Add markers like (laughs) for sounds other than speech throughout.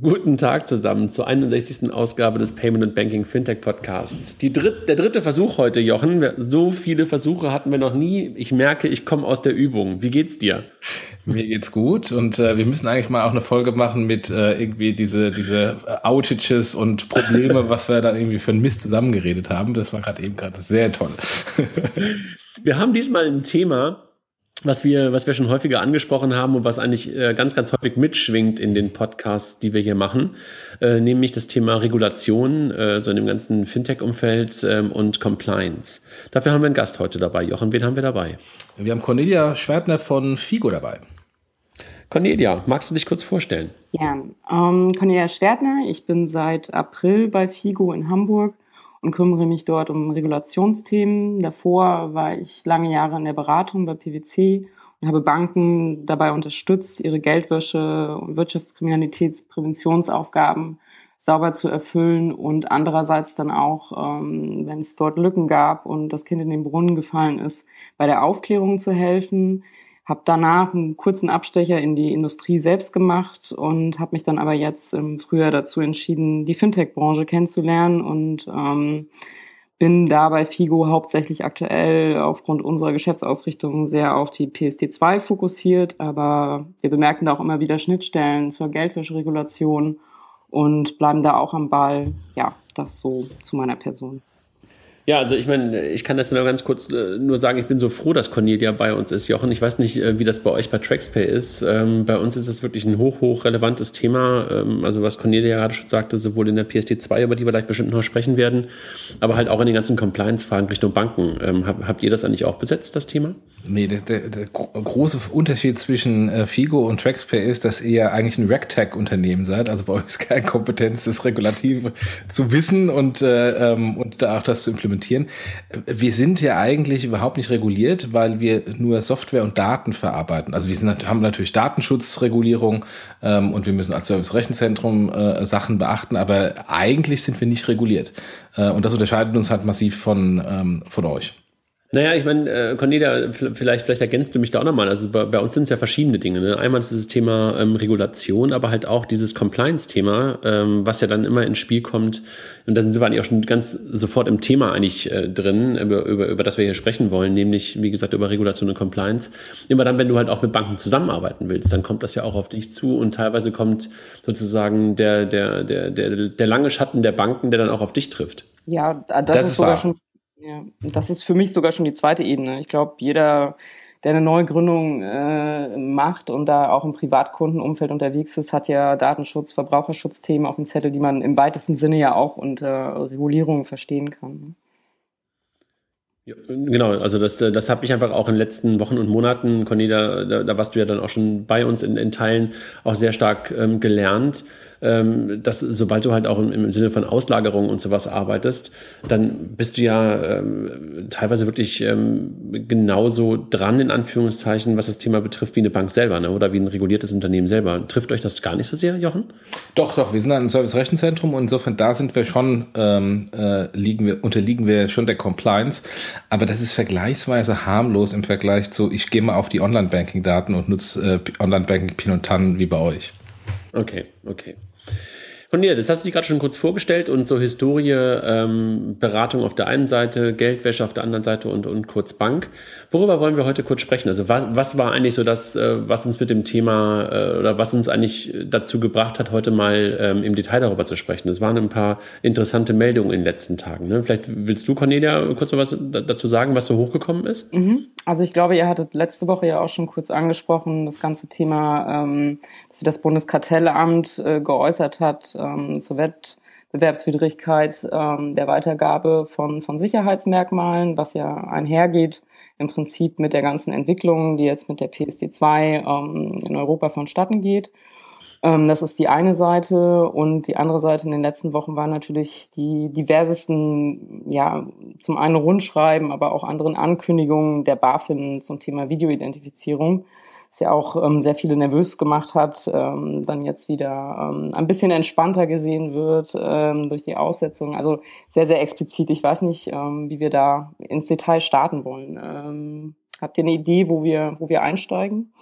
Guten Tag zusammen zur 61. Ausgabe des Payment and Banking Fintech Podcasts. Die dritt, der dritte Versuch heute, Jochen. So viele Versuche hatten wir noch nie. Ich merke, ich komme aus der Übung. Wie geht's dir? Mir geht's gut und äh, wir müssen eigentlich mal auch eine Folge machen mit äh, irgendwie diese, diese Outages und Probleme, was wir da irgendwie für ein Mist zusammengeredet haben. Das war gerade eben gerade sehr toll. wir haben diesmal ein Thema, was wir, was wir schon häufiger angesprochen haben und was eigentlich äh, ganz, ganz häufig mitschwingt in den Podcasts, die wir hier machen, äh, nämlich das Thema Regulation, äh, so in dem ganzen Fintech-Umfeld ähm, und Compliance. Dafür haben wir einen Gast heute dabei. Jochen, wen haben wir dabei? Wir haben Cornelia Schwertner von FIGO dabei. Cornelia, magst du dich kurz vorstellen? Ja, ähm, Cornelia Schwertner, ich bin seit April bei FIGO in Hamburg und kümmere mich dort um Regulationsthemen. Davor war ich lange Jahre in der Beratung bei PwC und habe Banken dabei unterstützt, ihre Geldwäsche- und Wirtschaftskriminalitätspräventionsaufgaben sauber zu erfüllen und andererseits dann auch, ähm, wenn es dort Lücken gab und das Kind in den Brunnen gefallen ist, bei der Aufklärung zu helfen. Habe danach einen kurzen Abstecher in die Industrie selbst gemacht und habe mich dann aber jetzt im Frühjahr dazu entschieden, die Fintech-Branche kennenzulernen und ähm, bin da bei FIGO hauptsächlich aktuell aufgrund unserer Geschäftsausrichtung sehr auf die PSD2 fokussiert, aber wir bemerken da auch immer wieder Schnittstellen zur Geldwäscheregulation und bleiben da auch am Ball. Ja, das so zu meiner Person. Ja, also ich meine, ich kann das nur ganz kurz äh, nur sagen, ich bin so froh, dass Cornelia bei uns ist. Jochen, ich weiß nicht, äh, wie das bei euch bei TraxPay ist. Ähm, bei uns ist das wirklich ein hoch, hoch relevantes Thema. Ähm, also was Cornelia gerade schon sagte, sowohl in der PSD2, über die wir gleich bestimmt noch sprechen werden, aber halt auch in den ganzen Compliance-Fragen Richtung Banken. Ähm, hab, habt ihr das eigentlich auch besetzt, das Thema? Nee, der, der, der große Unterschied zwischen äh, Figo und TraxPay ist, dass ihr eigentlich ein RegTech-Unternehmen seid. Also bei euch ist keine Kompetenz, das Regulative zu wissen und, äh, und da auch das zu implementieren implementieren. Wir sind ja eigentlich überhaupt nicht reguliert, weil wir nur Software und Daten verarbeiten. Also wir sind, haben natürlich Datenschutzregulierung ähm, und wir müssen als Service-Rechenzentrum äh, Sachen beachten, aber eigentlich sind wir nicht reguliert. Äh, und das unterscheidet uns halt massiv von, ähm, von euch. Naja, ich meine, äh, Cornelia, vielleicht, vielleicht ergänzt du mich da auch nochmal. Also bei, bei uns sind es ja verschiedene Dinge. Ne? Einmal ist das Thema ähm, Regulation, aber halt auch dieses Compliance-Thema, ähm, was ja dann immer ins Spiel kommt. Und da sind wir eigentlich auch schon ganz sofort im Thema eigentlich äh, drin, über, über, über das wir hier sprechen wollen, nämlich, wie gesagt, über Regulation und Compliance. Immer dann, wenn du halt auch mit Banken zusammenarbeiten willst, dann kommt das ja auch auf dich zu und teilweise kommt sozusagen der, der, der, der, der lange Schatten der Banken, der dann auch auf dich trifft. Ja, das, das ist sogar wahr. schon ja, das ist für mich sogar schon die zweite Ebene. Ich glaube, jeder, der eine neue Gründung äh, macht und da auch im Privatkundenumfeld unterwegs ist, hat ja Datenschutz, Verbraucherschutzthemen auf dem Zettel, die man im weitesten Sinne ja auch unter Regulierung verstehen kann. Ne? Genau, also das, das habe ich einfach auch in den letzten Wochen und Monaten, Cornelia, da, da warst du ja dann auch schon bei uns in, in Teilen auch sehr stark ähm, gelernt ähm, dass sobald du halt auch im, im, Sinne von Auslagerung und sowas arbeitest, dann bist du ja ähm, teilweise wirklich ähm, genauso dran, in Anführungszeichen, was das Thema betrifft, wie eine Bank selber ne? oder wie ein reguliertes Unternehmen selber. Trifft euch das gar nicht so sehr, Jochen? Doch, doch, wir sind ein Service-Rechenzentrum und insofern da sind wir schon, ähm, äh, liegen wir, unterliegen wir schon der Compliance, aber das ist vergleichsweise harmlos im Vergleich zu, ich gehe mal auf die Online-Banking-Daten und nutze äh, Online-Banking Pin und Tan wie bei euch. Okay, okay. Cornelia, das hast du dich gerade schon kurz vorgestellt und so Historie, ähm, Beratung auf der einen Seite, Geldwäsche auf der anderen Seite und, und kurz Bank. Worüber wollen wir heute kurz sprechen? Also was, was war eigentlich so das, äh, was uns mit dem Thema äh, oder was uns eigentlich dazu gebracht hat, heute mal ähm, im Detail darüber zu sprechen? Es waren ein paar interessante Meldungen in den letzten Tagen. Ne? Vielleicht willst du, Cornelia, kurz mal was dazu sagen, was so hochgekommen ist? Mhm. Also ich glaube, ihr hattet letzte Woche ja auch schon kurz angesprochen, das ganze Thema, ähm, dass das Bundeskartellamt äh, geäußert hat, ähm, zur Wettbewerbswidrigkeit ähm, der Weitergabe von, von Sicherheitsmerkmalen, was ja einhergeht im Prinzip mit der ganzen Entwicklung, die jetzt mit der PSD2 ähm, in Europa vonstatten geht. Ähm, das ist die eine Seite und die andere Seite in den letzten Wochen waren natürlich die diversesten, ja, zum einen Rundschreiben, aber auch anderen Ankündigungen der BaFin zum Thema Videoidentifizierung was ja auch ähm, sehr viele nervös gemacht hat, ähm, dann jetzt wieder ähm, ein bisschen entspannter gesehen wird ähm, durch die Aussetzung. Also sehr, sehr explizit. Ich weiß nicht, ähm, wie wir da ins Detail starten wollen. Ähm, habt ihr eine Idee, wo wir, wo wir einsteigen?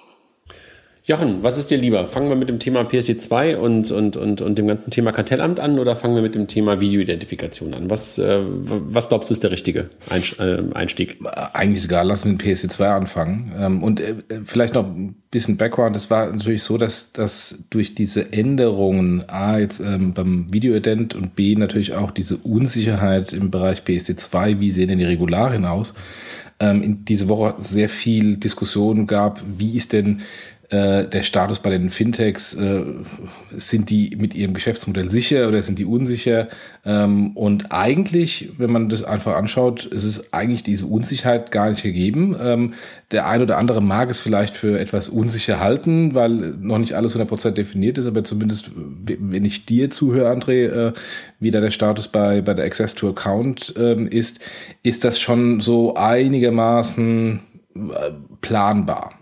Jochen, was ist dir lieber? Fangen wir mit dem Thema PSD2 und, und, und, und dem ganzen Thema Kartellamt an oder fangen wir mit dem Thema Videoidentifikation an? Was, äh, was glaubst du ist der richtige äh, Einstieg? Eigentlich lassen wir mit PSD2 anfangen. Ähm, und äh, vielleicht noch ein bisschen Background. Es war natürlich so, dass, dass durch diese Änderungen A jetzt ähm, beim Videoident und B natürlich auch diese Unsicherheit im Bereich PSD2, wie sehen denn die Regularien aus, ähm, in diese Woche sehr viel Diskussion gab, wie ist denn äh, der Status bei den Fintechs, äh, sind die mit ihrem Geschäftsmodell sicher oder sind die unsicher? Ähm, und eigentlich, wenn man das einfach anschaut, ist es eigentlich diese Unsicherheit gar nicht gegeben. Ähm, der ein oder andere mag es vielleicht für etwas unsicher halten, weil noch nicht alles 100% definiert ist, aber zumindest, wenn ich dir zuhöre, André, äh, wie da der Status bei, bei der Access to Account ähm, ist, ist das schon so einigermaßen äh, planbar.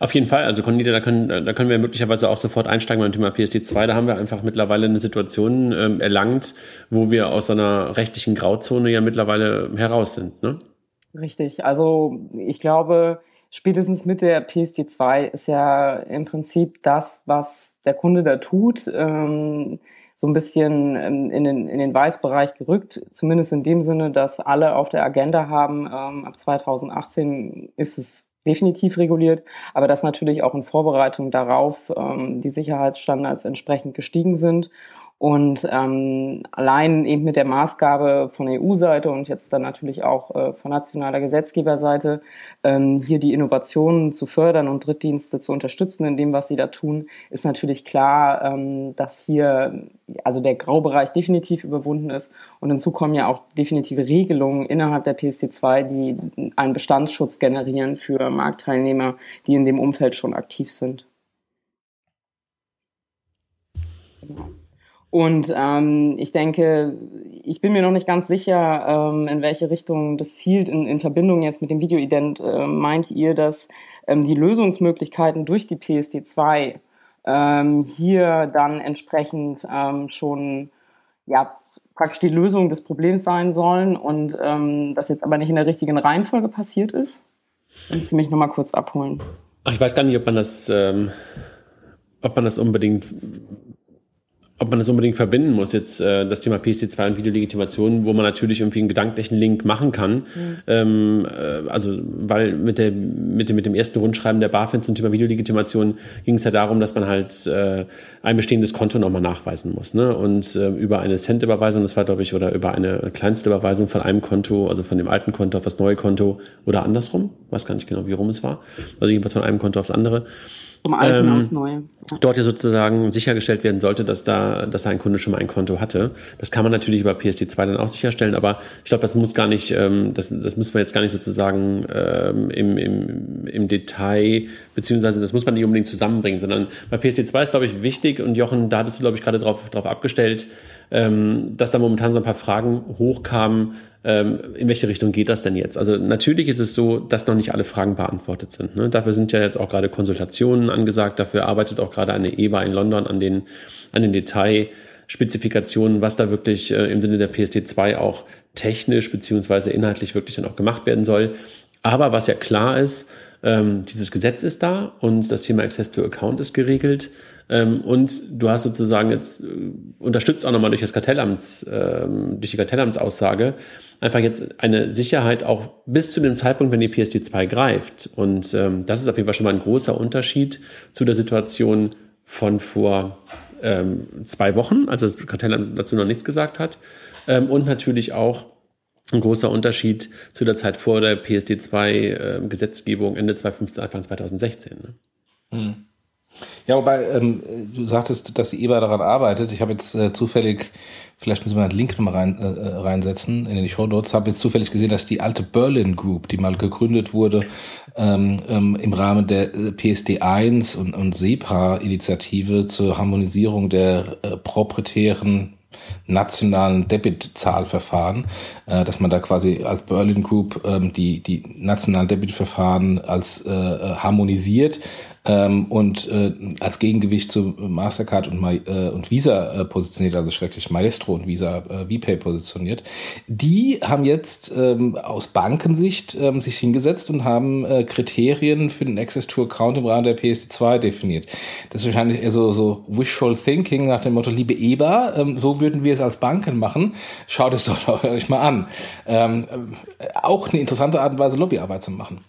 Auf jeden Fall, also Cornelia, da können, da können wir möglicherweise auch sofort einsteigen beim Thema PSD2. Da haben wir einfach mittlerweile eine Situation ähm, erlangt, wo wir aus einer rechtlichen Grauzone ja mittlerweile heraus sind. Ne? Richtig, also ich glaube, spätestens mit der PSD2 ist ja im Prinzip das, was der Kunde da tut, ähm, so ein bisschen in den, in den Weißbereich gerückt, zumindest in dem Sinne, dass alle auf der Agenda haben, ähm, ab 2018 ist es definitiv reguliert, aber dass natürlich auch in Vorbereitung darauf ähm, die Sicherheitsstandards entsprechend gestiegen sind und ähm, allein eben mit der Maßgabe von EU-Seite und jetzt dann natürlich auch äh, von nationaler Gesetzgeberseite ähm, hier die Innovationen zu fördern und Drittdienste zu unterstützen in dem, was sie da tun, ist natürlich klar, ähm, dass hier also der Graubereich definitiv überwunden ist. Und hinzu kommen ja auch definitive Regelungen innerhalb der PSD2, die einen Bestandsschutz generieren für Marktteilnehmer, die in dem Umfeld schon aktiv sind. Genau. Und ähm, ich denke, ich bin mir noch nicht ganz sicher, ähm, in welche Richtung das zielt. In, in Verbindung jetzt mit dem Videoident äh, meint ihr, dass ähm, die Lösungsmöglichkeiten durch die PSD2 ähm, hier dann entsprechend ähm, schon ja, praktisch die Lösung des Problems sein sollen und ähm, das jetzt aber nicht in der richtigen Reihenfolge passiert ist? Da müsst ihr mich nochmal kurz abholen. Ach, ich weiß gar nicht, ob man das, ähm, ob man das unbedingt ob man das unbedingt verbinden muss, jetzt äh, das Thema PSD2 und Videolegitimation, wo man natürlich irgendwie einen gedanklichen Link machen kann. Mhm. Ähm, äh, also, weil mit, der, mit, dem, mit dem ersten Rundschreiben der BaFin zum Thema Videolegitimation ging es ja darum, dass man halt äh, ein bestehendes Konto nochmal nachweisen muss. Ne? Und äh, über eine Cent-Überweisung, das war, glaube ich, oder über eine kleinste Überweisung von einem Konto, also von dem alten Konto auf das neue Konto oder andersrum, weiß gar nicht genau, wie rum es war. Also jedenfalls von einem Konto aufs andere vom Alten ähm, aufs Neue. Dort ja sozusagen sichergestellt werden sollte, dass da, dass ein Kunde schon mal ein Konto hatte. Das kann man natürlich über PSD2 dann auch sicherstellen, aber ich glaube, das muss gar nicht, ähm, das, das müssen wir jetzt gar nicht sozusagen ähm, im, im, im Detail, beziehungsweise das muss man nicht unbedingt zusammenbringen, sondern bei PSD2 ist, glaube ich, wichtig und Jochen, da hattest du, glaube ich, gerade drauf, drauf abgestellt, ähm, dass da momentan so ein paar Fragen hochkamen, in welche Richtung geht das denn jetzt? Also natürlich ist es so, dass noch nicht alle Fragen beantwortet sind. Ne? Dafür sind ja jetzt auch gerade Konsultationen angesagt, dafür arbeitet auch gerade eine EBA in London an den, an den Detailspezifikationen, was da wirklich äh, im Sinne der PSD2 auch technisch beziehungsweise inhaltlich wirklich dann auch gemacht werden soll. Aber was ja klar ist, ähm, dieses Gesetz ist da und das Thema Access to Account ist geregelt. Ähm, und du hast sozusagen jetzt äh, unterstützt auch nochmal durch das Kartellamts, ähm, durch die Kartellamtsaussage, einfach jetzt eine Sicherheit auch bis zu dem Zeitpunkt, wenn die PSD2 greift. Und ähm, das ist auf jeden Fall schon mal ein großer Unterschied zu der Situation von vor zwei Wochen, als das Kartellamt dazu noch nichts gesagt hat. Und natürlich auch ein großer Unterschied zu der Zeit vor der PSD2-Gesetzgebung ähm, Ende 2015, Anfang 2016. Ne? Hm. Ja, wobei ähm, du sagtest, dass die EBA daran arbeitet. Ich habe jetzt äh, zufällig, vielleicht müssen wir einen Link nochmal rein, äh, äh, reinsetzen in die Show Notes, habe jetzt zufällig gesehen, dass die alte Berlin Group, die mal gegründet wurde ähm, ähm, im Rahmen der äh, PSD 1 und, und SEPA-Initiative zur Harmonisierung der äh, proprietären nationalen Debit-Zahlverfahren, äh, dass man da quasi als Berlin Group ähm, die, die nationalen Debit-Verfahren als äh, äh harmonisiert ähm, und äh, als Gegengewicht zu Mastercard und, äh, und Visa äh, positioniert, also schrecklich Maestro und Visa äh, VPay positioniert. Die haben jetzt ähm, aus Bankensicht ähm, sich hingesetzt und haben äh, Kriterien für den Access to Account im Rahmen der PSD2 definiert. Das ist wahrscheinlich eher so, so wishful thinking nach dem Motto, liebe EBA, ähm, so würden wir es als Banken machen. Schaut es doch (laughs) euch mal an. Ähm, äh, auch eine interessante Art und Weise, Lobbyarbeit zu machen.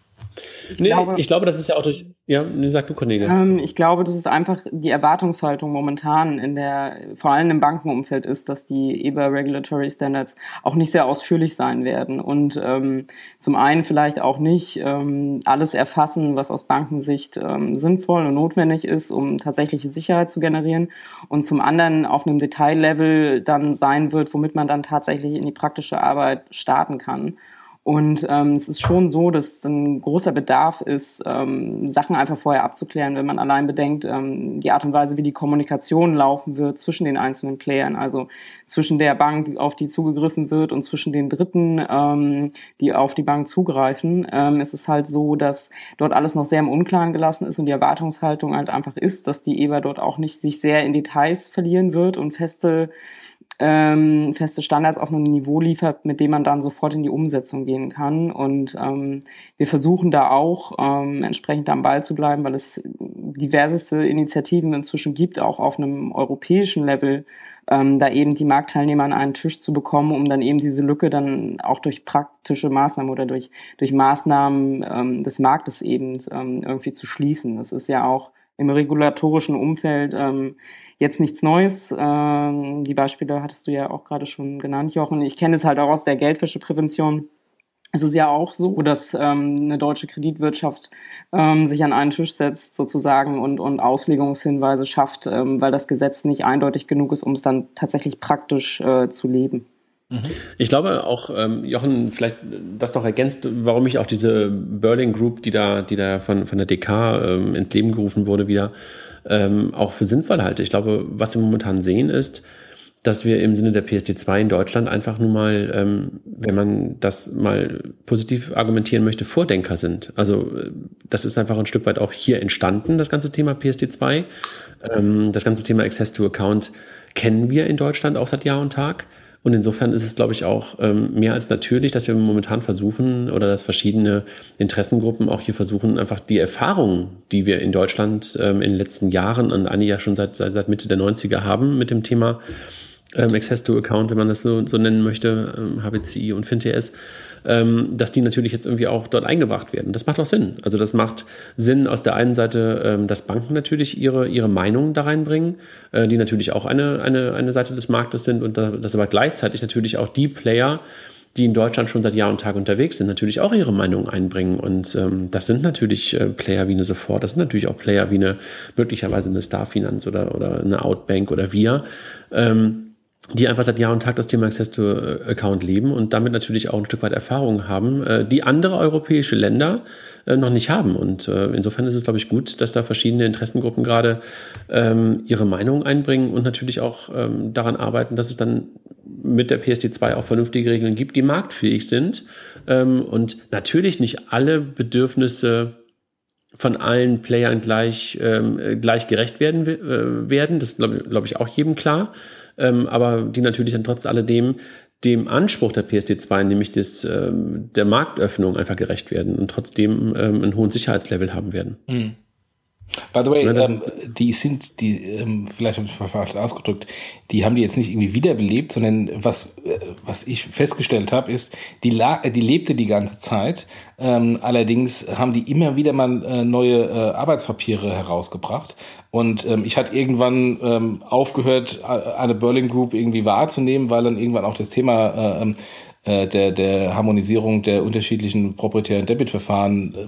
Ich, nee, glaube, ich glaube, das ist ja auch durch. Ja, nee, sag du, Cornelia. Ähm, ich glaube, dass es einfach die Erwartungshaltung momentan in der, vor allem im Bankenumfeld ist, dass die EBA Regulatory Standards auch nicht sehr ausführlich sein werden und ähm, zum einen vielleicht auch nicht ähm, alles erfassen, was aus Bankensicht ähm, sinnvoll und notwendig ist, um tatsächliche Sicherheit zu generieren und zum anderen auf einem Detaillevel dann sein wird, womit man dann tatsächlich in die praktische Arbeit starten kann. Und ähm, es ist schon so, dass ein großer Bedarf ist, ähm, Sachen einfach vorher abzuklären, wenn man allein bedenkt, ähm, die Art und Weise, wie die Kommunikation laufen wird zwischen den einzelnen Playern, also zwischen der Bank, auf die zugegriffen wird, und zwischen den Dritten, ähm, die auf die Bank zugreifen. Ähm, es ist halt so, dass dort alles noch sehr im Unklaren gelassen ist und die Erwartungshaltung halt einfach ist, dass die EBA dort auch nicht sich sehr in Details verlieren wird und feste ähm, feste Standards auf einem Niveau liefert, mit dem man dann sofort in die Umsetzung gehen kann. Und ähm, wir versuchen da auch ähm, entsprechend am Ball zu bleiben, weil es diverseste Initiativen inzwischen gibt, auch auf einem europäischen Level, ähm, da eben die Marktteilnehmer an einen Tisch zu bekommen, um dann eben diese Lücke dann auch durch praktische Maßnahmen oder durch, durch Maßnahmen ähm, des Marktes eben ähm, irgendwie zu schließen. Das ist ja auch im regulatorischen Umfeld ähm, jetzt nichts Neues. Ähm, die Beispiele hattest du ja auch gerade schon genannt, Jochen. Ich kenne es halt auch aus der Geldwäscheprävention. Es ist ja auch so, dass ähm, eine deutsche Kreditwirtschaft ähm, sich an einen Tisch setzt sozusagen und, und Auslegungshinweise schafft, ähm, weil das Gesetz nicht eindeutig genug ist, um es dann tatsächlich praktisch äh, zu leben. Ich glaube auch, ähm, Jochen, vielleicht das noch ergänzt, warum ich auch diese Berlin Group, die da, die da von, von der DK ähm, ins Leben gerufen wurde, wieder ähm, auch für sinnvoll halte. Ich glaube, was wir momentan sehen, ist, dass wir im Sinne der PSD2 in Deutschland einfach nun mal, ähm, wenn man das mal positiv argumentieren möchte, Vordenker sind. Also äh, das ist einfach ein Stück weit auch hier entstanden, das ganze Thema PSD2. Ähm, das ganze Thema Access to Account kennen wir in Deutschland auch seit Jahr und Tag. Und insofern ist es, glaube ich, auch ähm, mehr als natürlich, dass wir momentan versuchen oder dass verschiedene Interessengruppen auch hier versuchen, einfach die Erfahrungen, die wir in Deutschland ähm, in den letzten Jahren und einige ja schon seit, seit, seit Mitte der 90er haben mit dem Thema ähm, Access to Account, wenn man das so, so nennen möchte, ähm, HBCI und FinTS, ähm, dass die natürlich jetzt irgendwie auch dort eingebracht werden. Das macht auch Sinn. Also das macht Sinn aus der einen Seite, ähm, dass Banken natürlich ihre, ihre Meinung da reinbringen, äh, die natürlich auch eine, eine, eine Seite des Marktes sind und dass aber gleichzeitig natürlich auch die Player, die in Deutschland schon seit Jahr und Tag unterwegs sind, natürlich auch ihre Meinung einbringen. Und ähm, das sind natürlich äh, Player wie eine Sofort, das sind natürlich auch Player wie eine möglicherweise eine Starfinanz oder, oder eine Outbank oder wir. Ähm, die einfach seit Jahr und Tag das Thema Access to Account leben und damit natürlich auch ein Stück weit Erfahrung haben, äh, die andere europäische Länder äh, noch nicht haben. Und äh, insofern ist es, glaube ich, gut, dass da verschiedene Interessengruppen gerade ähm, ihre Meinung einbringen und natürlich auch ähm, daran arbeiten, dass es dann mit der PSD2 auch vernünftige Regeln gibt, die marktfähig sind ähm, und natürlich nicht alle Bedürfnisse von allen Playern gleich, gleich gerecht werden, werden. Das ist, glaube glaub ich, auch jedem klar ähm, aber die natürlich dann trotz alledem dem Anspruch der PSD2, nämlich des, ähm, der Marktöffnung, einfach gerecht werden und trotzdem ähm, einen hohen Sicherheitslevel haben werden. Mhm. By the way, ja, ähm, die sind, die, ähm, vielleicht habe ich falsch ausgedrückt, die haben die jetzt nicht irgendwie wiederbelebt, sondern was, äh, was ich festgestellt habe, ist, die, La die lebte die ganze Zeit. Ähm, allerdings haben die immer wieder mal äh, neue äh, Arbeitspapiere herausgebracht. Und ähm, ich hatte irgendwann ähm, aufgehört, eine Berlin Group irgendwie wahrzunehmen, weil dann irgendwann auch das Thema äh, ähm, äh, der, der Harmonisierung der unterschiedlichen proprietären Debitverfahren äh,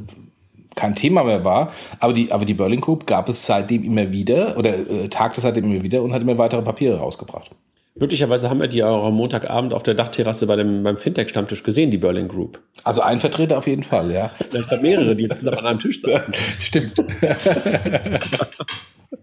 kein Thema mehr war. Aber die, aber die Berlin Group gab es seitdem immer wieder oder äh, tagte seitdem immer wieder und hat immer weitere Papiere rausgebracht. Möglicherweise haben wir die auch am Montagabend auf der Dachterrasse bei dem, beim Fintech-Stammtisch gesehen, die Berlin Group. Also ein Vertreter auf jeden Fall, ja. Vielleicht mehrere, die zusammen (laughs) an einem Tisch saßen. (laughs) Stimmt. (laughs)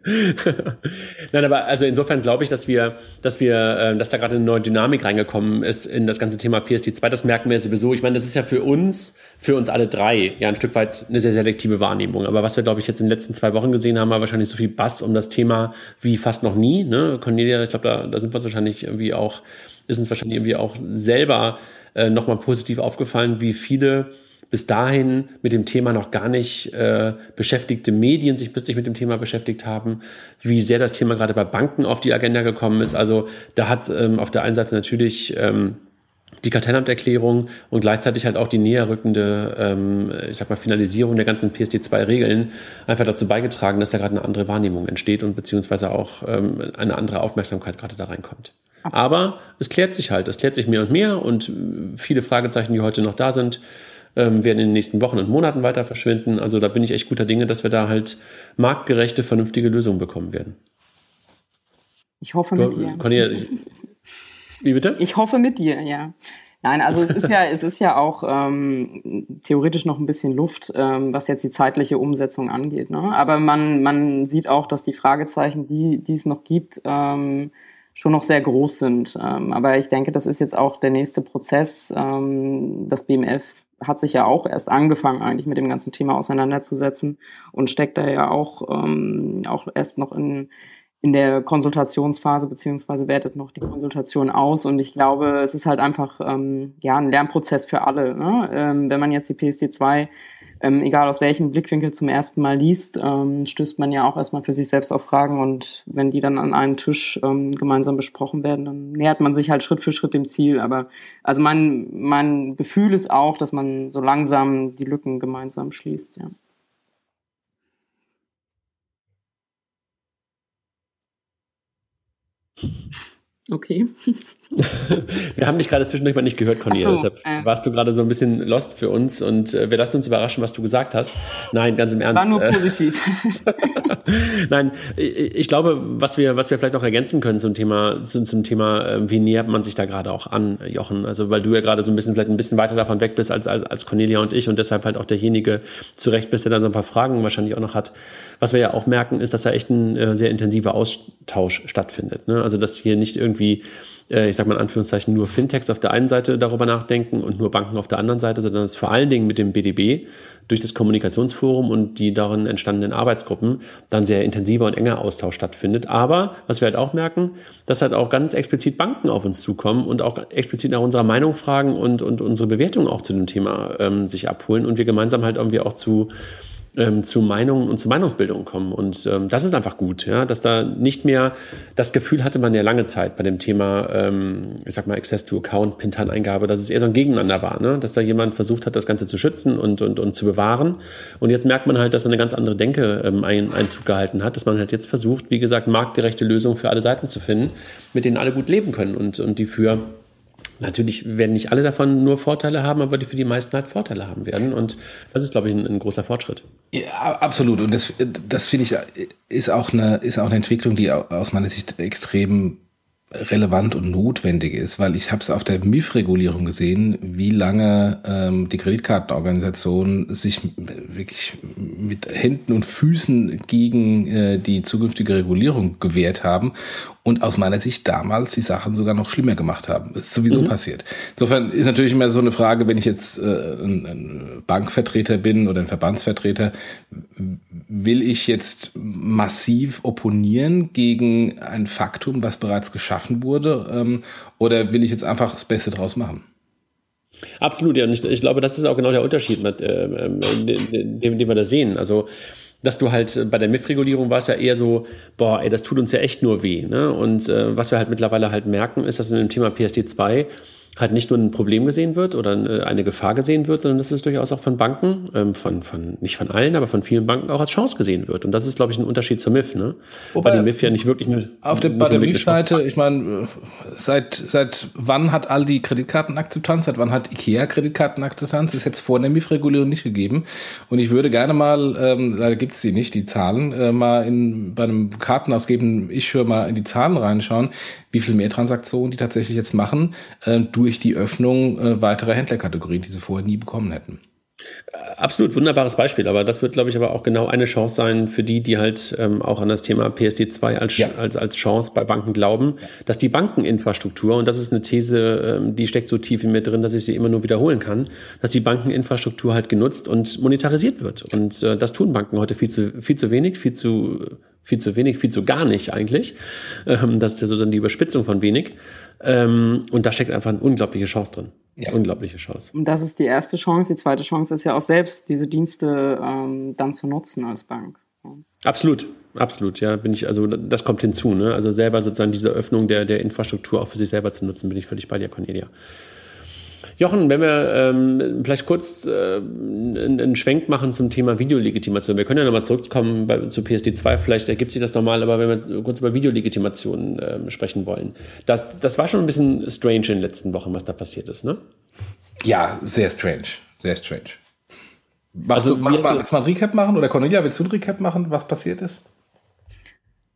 (laughs) Nein, aber also insofern glaube ich, dass wir, dass wir, äh, dass da gerade eine neue Dynamik reingekommen ist in das ganze Thema PSD2. Das merken wir sowieso. Ich meine, das ist ja für uns, für uns alle drei, ja ein Stück weit eine sehr selektive Wahrnehmung. Aber was wir, glaube ich, jetzt in den letzten zwei Wochen gesehen haben, war wahrscheinlich so viel Bass um das Thema wie fast noch nie. Ne? Cornelia, ich glaube, da, da sind wir uns wahrscheinlich irgendwie auch, ist uns wahrscheinlich irgendwie auch selber äh, nochmal positiv aufgefallen, wie viele bis dahin mit dem Thema noch gar nicht äh, beschäftigte Medien sich plötzlich mit dem Thema beschäftigt haben, wie sehr das Thema gerade bei Banken auf die Agenda gekommen ist. Also da hat ähm, auf der einen Seite natürlich ähm, die Kartellamterklärung und gleichzeitig halt auch die näher rückende, ähm, ich sag mal, Finalisierung der ganzen PSD2-Regeln einfach dazu beigetragen, dass da gerade eine andere Wahrnehmung entsteht und beziehungsweise auch ähm, eine andere Aufmerksamkeit gerade da reinkommt. Absolut. Aber es klärt sich halt, es klärt sich mehr und mehr und viele Fragezeichen, die heute noch da sind, ähm, werden in den nächsten Wochen und Monaten weiter verschwinden. Also da bin ich echt guter Dinge, dass wir da halt marktgerechte, vernünftige Lösungen bekommen werden. Ich hoffe mit dir. Cornelia, wie bitte? Ich hoffe mit dir, ja. Nein, also es ist ja, es ist ja auch ähm, theoretisch noch ein bisschen Luft, ähm, was jetzt die zeitliche Umsetzung angeht. Ne? Aber man, man sieht auch, dass die Fragezeichen, die, die es noch gibt, ähm, schon noch sehr groß sind. Ähm, aber ich denke, das ist jetzt auch der nächste Prozess. Ähm, das BMF hat sich ja auch erst angefangen, eigentlich mit dem ganzen Thema auseinanderzusetzen und steckt da ja auch, ähm, auch erst noch in, in der Konsultationsphase beziehungsweise wertet noch die Konsultation aus. Und ich glaube, es ist halt einfach ähm, ja ein Lernprozess für alle. Ne? Ähm, wenn man jetzt die PSD 2 ähm, egal aus welchem Blickwinkel zum ersten Mal liest, ähm, stößt man ja auch erstmal für sich selbst auf Fragen und wenn die dann an einem Tisch ähm, gemeinsam besprochen werden, dann nähert man sich halt Schritt für Schritt dem Ziel. Aber also mein, mein Gefühl ist auch, dass man so langsam die Lücken gemeinsam schließt, ja. Okay. (laughs) wir haben dich gerade zwischendurch mal nicht gehört, Cornelia. So, Deshalb äh. warst du gerade so ein bisschen lost für uns und äh, wir lassen uns überraschen, was du gesagt hast. Nein, ganz im Ernst. War nur äh, positiv. (laughs) (laughs) Nein, ich, glaube, was wir, was wir vielleicht noch ergänzen können zum Thema, zum, zum Thema, äh, wie nähert man sich da gerade auch an, Jochen? Also, weil du ja gerade so ein bisschen, vielleicht ein bisschen weiter davon weg bist als, als, als Cornelia und ich und deshalb halt auch derjenige zurecht bist, der da so ein paar Fragen wahrscheinlich auch noch hat. Was wir ja auch merken, ist, dass da echt ein äh, sehr intensiver Austausch stattfindet. Ne? Also, dass hier nicht irgendwie ich sage mal in Anführungszeichen, nur Fintechs auf der einen Seite darüber nachdenken und nur Banken auf der anderen Seite, sondern dass vor allen Dingen mit dem BDB durch das Kommunikationsforum und die darin entstandenen Arbeitsgruppen dann sehr intensiver und enger Austausch stattfindet. Aber was wir halt auch merken, dass halt auch ganz explizit Banken auf uns zukommen und auch explizit nach unserer Meinung fragen und, und unsere Bewertung auch zu dem Thema ähm, sich abholen und wir gemeinsam halt irgendwie auch zu ähm, zu Meinungen und zu Meinungsbildung kommen. Und ähm, das ist einfach gut, ja, dass da nicht mehr das Gefühl hatte man ja lange Zeit bei dem Thema, ähm, ich sag mal, Access to Account, Pintan-Eingabe, dass es eher so ein Gegeneinander war, ne? dass da jemand versucht hat, das Ganze zu schützen und, und, und zu bewahren. Und jetzt merkt man halt, dass eine ganz andere Denke ähm, ein, Einzug gehalten hat, dass man halt jetzt versucht, wie gesagt, marktgerechte Lösungen für alle Seiten zu finden, mit denen alle gut leben können und, und die für Natürlich werden nicht alle davon nur Vorteile haben, aber die für die meisten halt Vorteile haben werden. Und das ist, glaube ich, ein, ein großer Fortschritt. Ja, absolut. Und das, das finde ich, ist auch, eine, ist auch eine Entwicklung, die aus meiner Sicht extrem relevant und notwendig ist, weil ich habe es auf der MIF-Regulierung gesehen, wie lange ähm, die Kreditkartenorganisationen sich wirklich mit Händen und Füßen gegen äh, die zukünftige Regulierung gewehrt haben und aus meiner Sicht damals die Sachen sogar noch schlimmer gemacht haben. Das ist sowieso mhm. passiert. Insofern ist natürlich immer so eine Frage, wenn ich jetzt äh, ein, ein Bankvertreter bin oder ein Verbandsvertreter, will ich jetzt massiv opponieren gegen ein Faktum, was bereits geschaffen wurde, ähm, oder will ich jetzt einfach das Beste draus machen? Absolut, ja. Und ich, ich glaube, das ist auch genau der Unterschied, mit, äh, äh, den, den, den wir da sehen. Also dass du halt äh, bei der MIF-Regulierung war es ja eher so, boah, ey, das tut uns ja echt nur weh. Ne? Und äh, was wir halt mittlerweile halt merken, ist, dass in dem Thema PSD2 halt nicht nur ein Problem gesehen wird oder äh, eine Gefahr gesehen wird, sondern dass es durchaus auch von Banken, ähm, von, von, nicht von allen, aber von vielen Banken auch als Chance gesehen wird. Und das ist, glaube ich, ein Unterschied zur MIF, ne? Wobei, bei dem MIF ja nicht wirklich nur. Auf der, bei der MIF-Seite, ich meine, seit, seit wann hat Aldi Kreditkartenakzeptanz? Seit wann hat IKEA Kreditkartenakzeptanz? Das ist jetzt vor der MIF-Regulierung nicht gegeben. Und ich würde gerne mal, ähm, leider gibt es sie nicht, die Zahlen, äh, mal in, bei einem Kartenausgeben, ich höre mal in die Zahlen reinschauen, wie viel mehr Transaktionen die tatsächlich jetzt machen, äh, durch die Öffnung äh, weiterer Händlerkategorien, die sie vorher nie bekommen hätten. Absolut, wunderbares Beispiel. Aber das wird, glaube ich, aber auch genau eine Chance sein für die, die halt ähm, auch an das Thema PSD2 als, ja. als, als Chance bei Banken glauben, ja. dass die Bankeninfrastruktur, und das ist eine These, ähm, die steckt so tief in mir drin, dass ich sie immer nur wiederholen kann, dass die Bankeninfrastruktur halt genutzt und monetarisiert wird. Und äh, das tun Banken heute viel zu, viel zu wenig, viel zu, viel zu wenig, viel zu gar nicht eigentlich. Ähm, das ist ja so dann die Überspitzung von wenig. Ähm, und da steckt einfach eine unglaubliche Chance drin. Ja. Unglaubliche Chance. Und das ist die erste Chance. Die zweite Chance ist ja auch selbst, diese Dienste ähm, dann zu nutzen als Bank. Absolut, absolut, ja, bin ich, also das kommt hinzu, ne? Also selber sozusagen diese Öffnung der, der Infrastruktur auch für sich selber zu nutzen, bin ich völlig bei dir, Cornelia. Jochen, wenn wir ähm, vielleicht kurz äh, einen Schwenk machen zum Thema Videolegitimation. Wir können ja nochmal zurückkommen bei, zu PSD2, vielleicht ergibt sich das nochmal, aber wenn wir kurz über Videolegitimation äh, sprechen wollen. Das, das war schon ein bisschen strange in den letzten Wochen, was da passiert ist, ne? Ja, sehr strange. Sehr strange. Machst also, du, machst mal, willst du mal ein Recap machen? Oder Cornelia, willst du ein Recap machen, was passiert ist?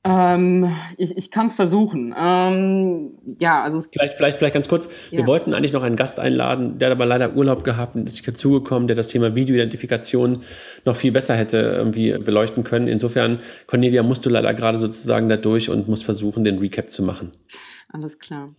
Ähm, ich ich kann es versuchen. Ähm, ja, also es vielleicht, vielleicht, vielleicht ganz kurz. Ja. Wir wollten eigentlich noch einen Gast einladen, der hat aber leider Urlaub gehabt und ist nicht dazugekommen, der das Thema Videoidentifikation noch viel besser hätte irgendwie beleuchten können. Insofern, Cornelia, musst du leider gerade sozusagen da durch und musst versuchen, den Recap zu machen. Alles klar. (laughs)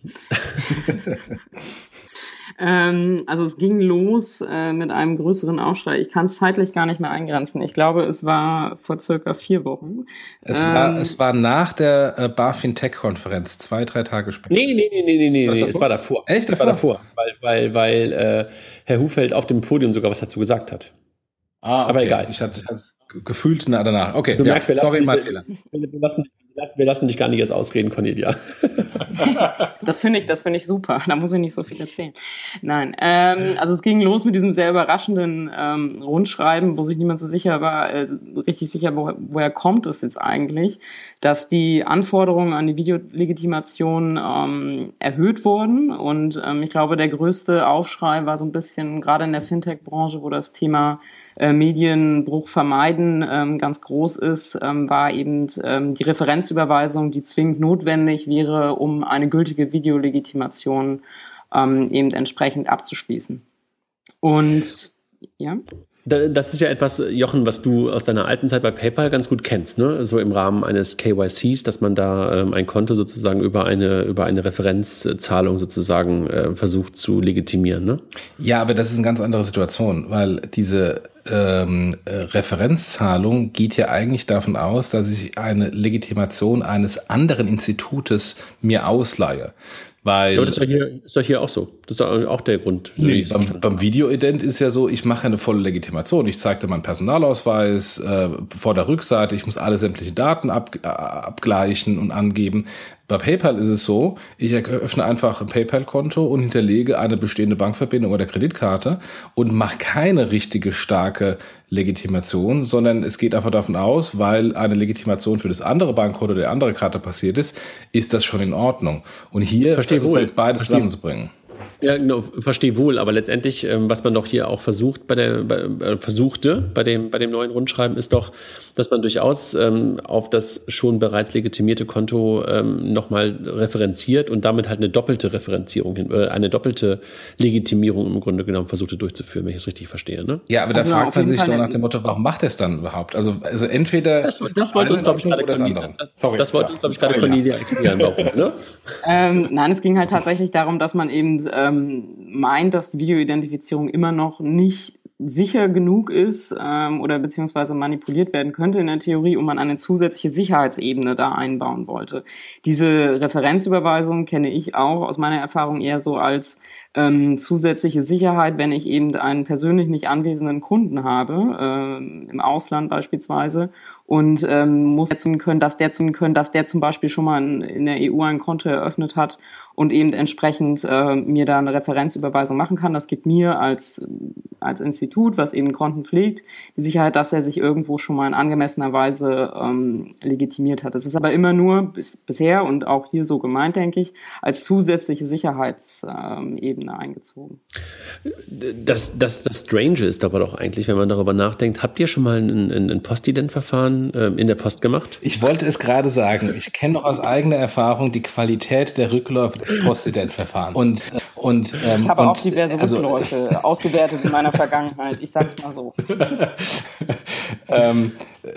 Ähm, also es ging los äh, mit einem größeren Aufschrei. Ich kann es zeitlich gar nicht mehr eingrenzen. Ich glaube, es war vor circa vier Wochen. Es, ähm, war, es war nach der äh, BaFin Tech-Konferenz, zwei, drei Tage später. Nee, nee, nee, nee, nee, nee, es war davor. Echt? Es war davor, weil, weil, weil äh, Herr Hufeld auf dem Podium sogar was dazu gesagt hat. Ah, okay. Aber egal. Ich hatte das gefühlt danach. Okay, du ja, merkst, wir lassen, sorry, mein Fehler. Wir, wir lassen wir lassen dich gar nicht erst ausreden, Cornelia. (laughs) das finde ich, das finde ich super. Da muss ich nicht so viel erzählen. Nein, ähm, also es ging los mit diesem sehr überraschenden ähm, Rundschreiben, wo sich niemand so sicher war, äh, richtig sicher, wo, woher kommt es jetzt eigentlich, dass die Anforderungen an die Videolegitimation ähm, erhöht wurden. Und ähm, ich glaube, der größte Aufschrei war so ein bisschen gerade in der Fintech-Branche, wo das Thema äh, Medienbruch vermeiden ähm, ganz groß ist, ähm, war eben ähm, die Referenzüberweisung, die zwingend notwendig wäre, um eine gültige Videolegitimation ähm, eben entsprechend abzuschließen. Und ja. Das ist ja etwas, Jochen, was du aus deiner alten Zeit bei PayPal ganz gut kennst, ne? So im Rahmen eines KYCs, dass man da ähm, ein Konto sozusagen über eine, über eine Referenzzahlung sozusagen äh, versucht zu legitimieren, ne? Ja, aber das ist eine ganz andere Situation, weil diese ähm, äh, Referenzzahlung geht ja eigentlich davon aus, dass ich eine Legitimation eines anderen Institutes mir ausleihe. Weil, ja, das ist doch, hier, ist doch hier auch so. Das ist doch auch der Grund. Nee, beim, beim Videoident ist ja so, ich mache eine volle Legitimation. Ich zeige dir meinen Personalausweis äh, vor der Rückseite, ich muss alle sämtlichen Daten ab, äh, abgleichen und angeben. Bei PayPal ist es so, ich eröffne einfach ein PayPal-Konto und hinterlege eine bestehende Bankverbindung oder Kreditkarte und mache keine richtige starke Legitimation, sondern es geht einfach davon aus, weil eine Legitimation für das andere Bankkonto oder der andere Karte passiert ist, ist das schon in Ordnung. Und hier versucht man jetzt beides zusammenzubringen. Ja, genau, verstehe wohl, aber letztendlich, ähm, was man doch hier auch versucht bei der, bei, äh, versuchte bei dem, bei dem neuen Rundschreiben, ist doch, dass man durchaus ähm, auf das schon bereits legitimierte Konto ähm, nochmal referenziert und damit halt eine doppelte Referenzierung, hin, äh, eine doppelte Legitimierung im Grunde genommen versuchte durchzuführen, wenn ich es richtig verstehe. Ne? Ja, aber also da fragt man sich Fall so nach dem Motto, warum macht er es dann überhaupt? Also, also entweder. Das, das wollte uns, glaube ich, gerade Cornelia, das, das wollte uns, glaube ich, gerade Cornelia erklären, warum, ne? ähm, nein, es ging halt tatsächlich darum, dass man eben ähm, meint, dass die Videoidentifizierung immer noch nicht sicher genug ist ähm, oder beziehungsweise manipuliert werden könnte in der Theorie und man eine zusätzliche Sicherheitsebene da einbauen wollte. Diese Referenzüberweisung kenne ich auch aus meiner Erfahrung eher so als ähm, zusätzliche Sicherheit, wenn ich eben einen persönlich nicht anwesenden Kunden habe, äh, im Ausland beispielsweise, und ähm, muss jetzt können, dass der können, dass der zum Beispiel schon mal in, in der EU ein Konto eröffnet hat und eben entsprechend äh, mir da eine Referenzüberweisung machen kann. Das gibt mir als, als Institut, was eben Konten pflegt, die Sicherheit, dass er sich irgendwo schon mal in angemessener Weise ähm, legitimiert hat. Das ist aber immer nur bis, bisher und auch hier so gemeint, denke ich, als zusätzliche Sicherheitsebene eingezogen. Das, das, das Strange ist aber doch eigentlich, wenn man darüber nachdenkt, habt ihr schon mal ein, ein, ein Postident-Verfahren äh, in der Post gemacht? Ich wollte es gerade sagen. Ich kenne noch aus eigener Erfahrung die Qualität der Rückläufe Postident-Verfahren. Und, Und, ähm, ich habe und, auch diverse also, Rückläufe ausgewertet in meiner (laughs) Vergangenheit. Ich sage es mal so. (laughs) ähm, äh,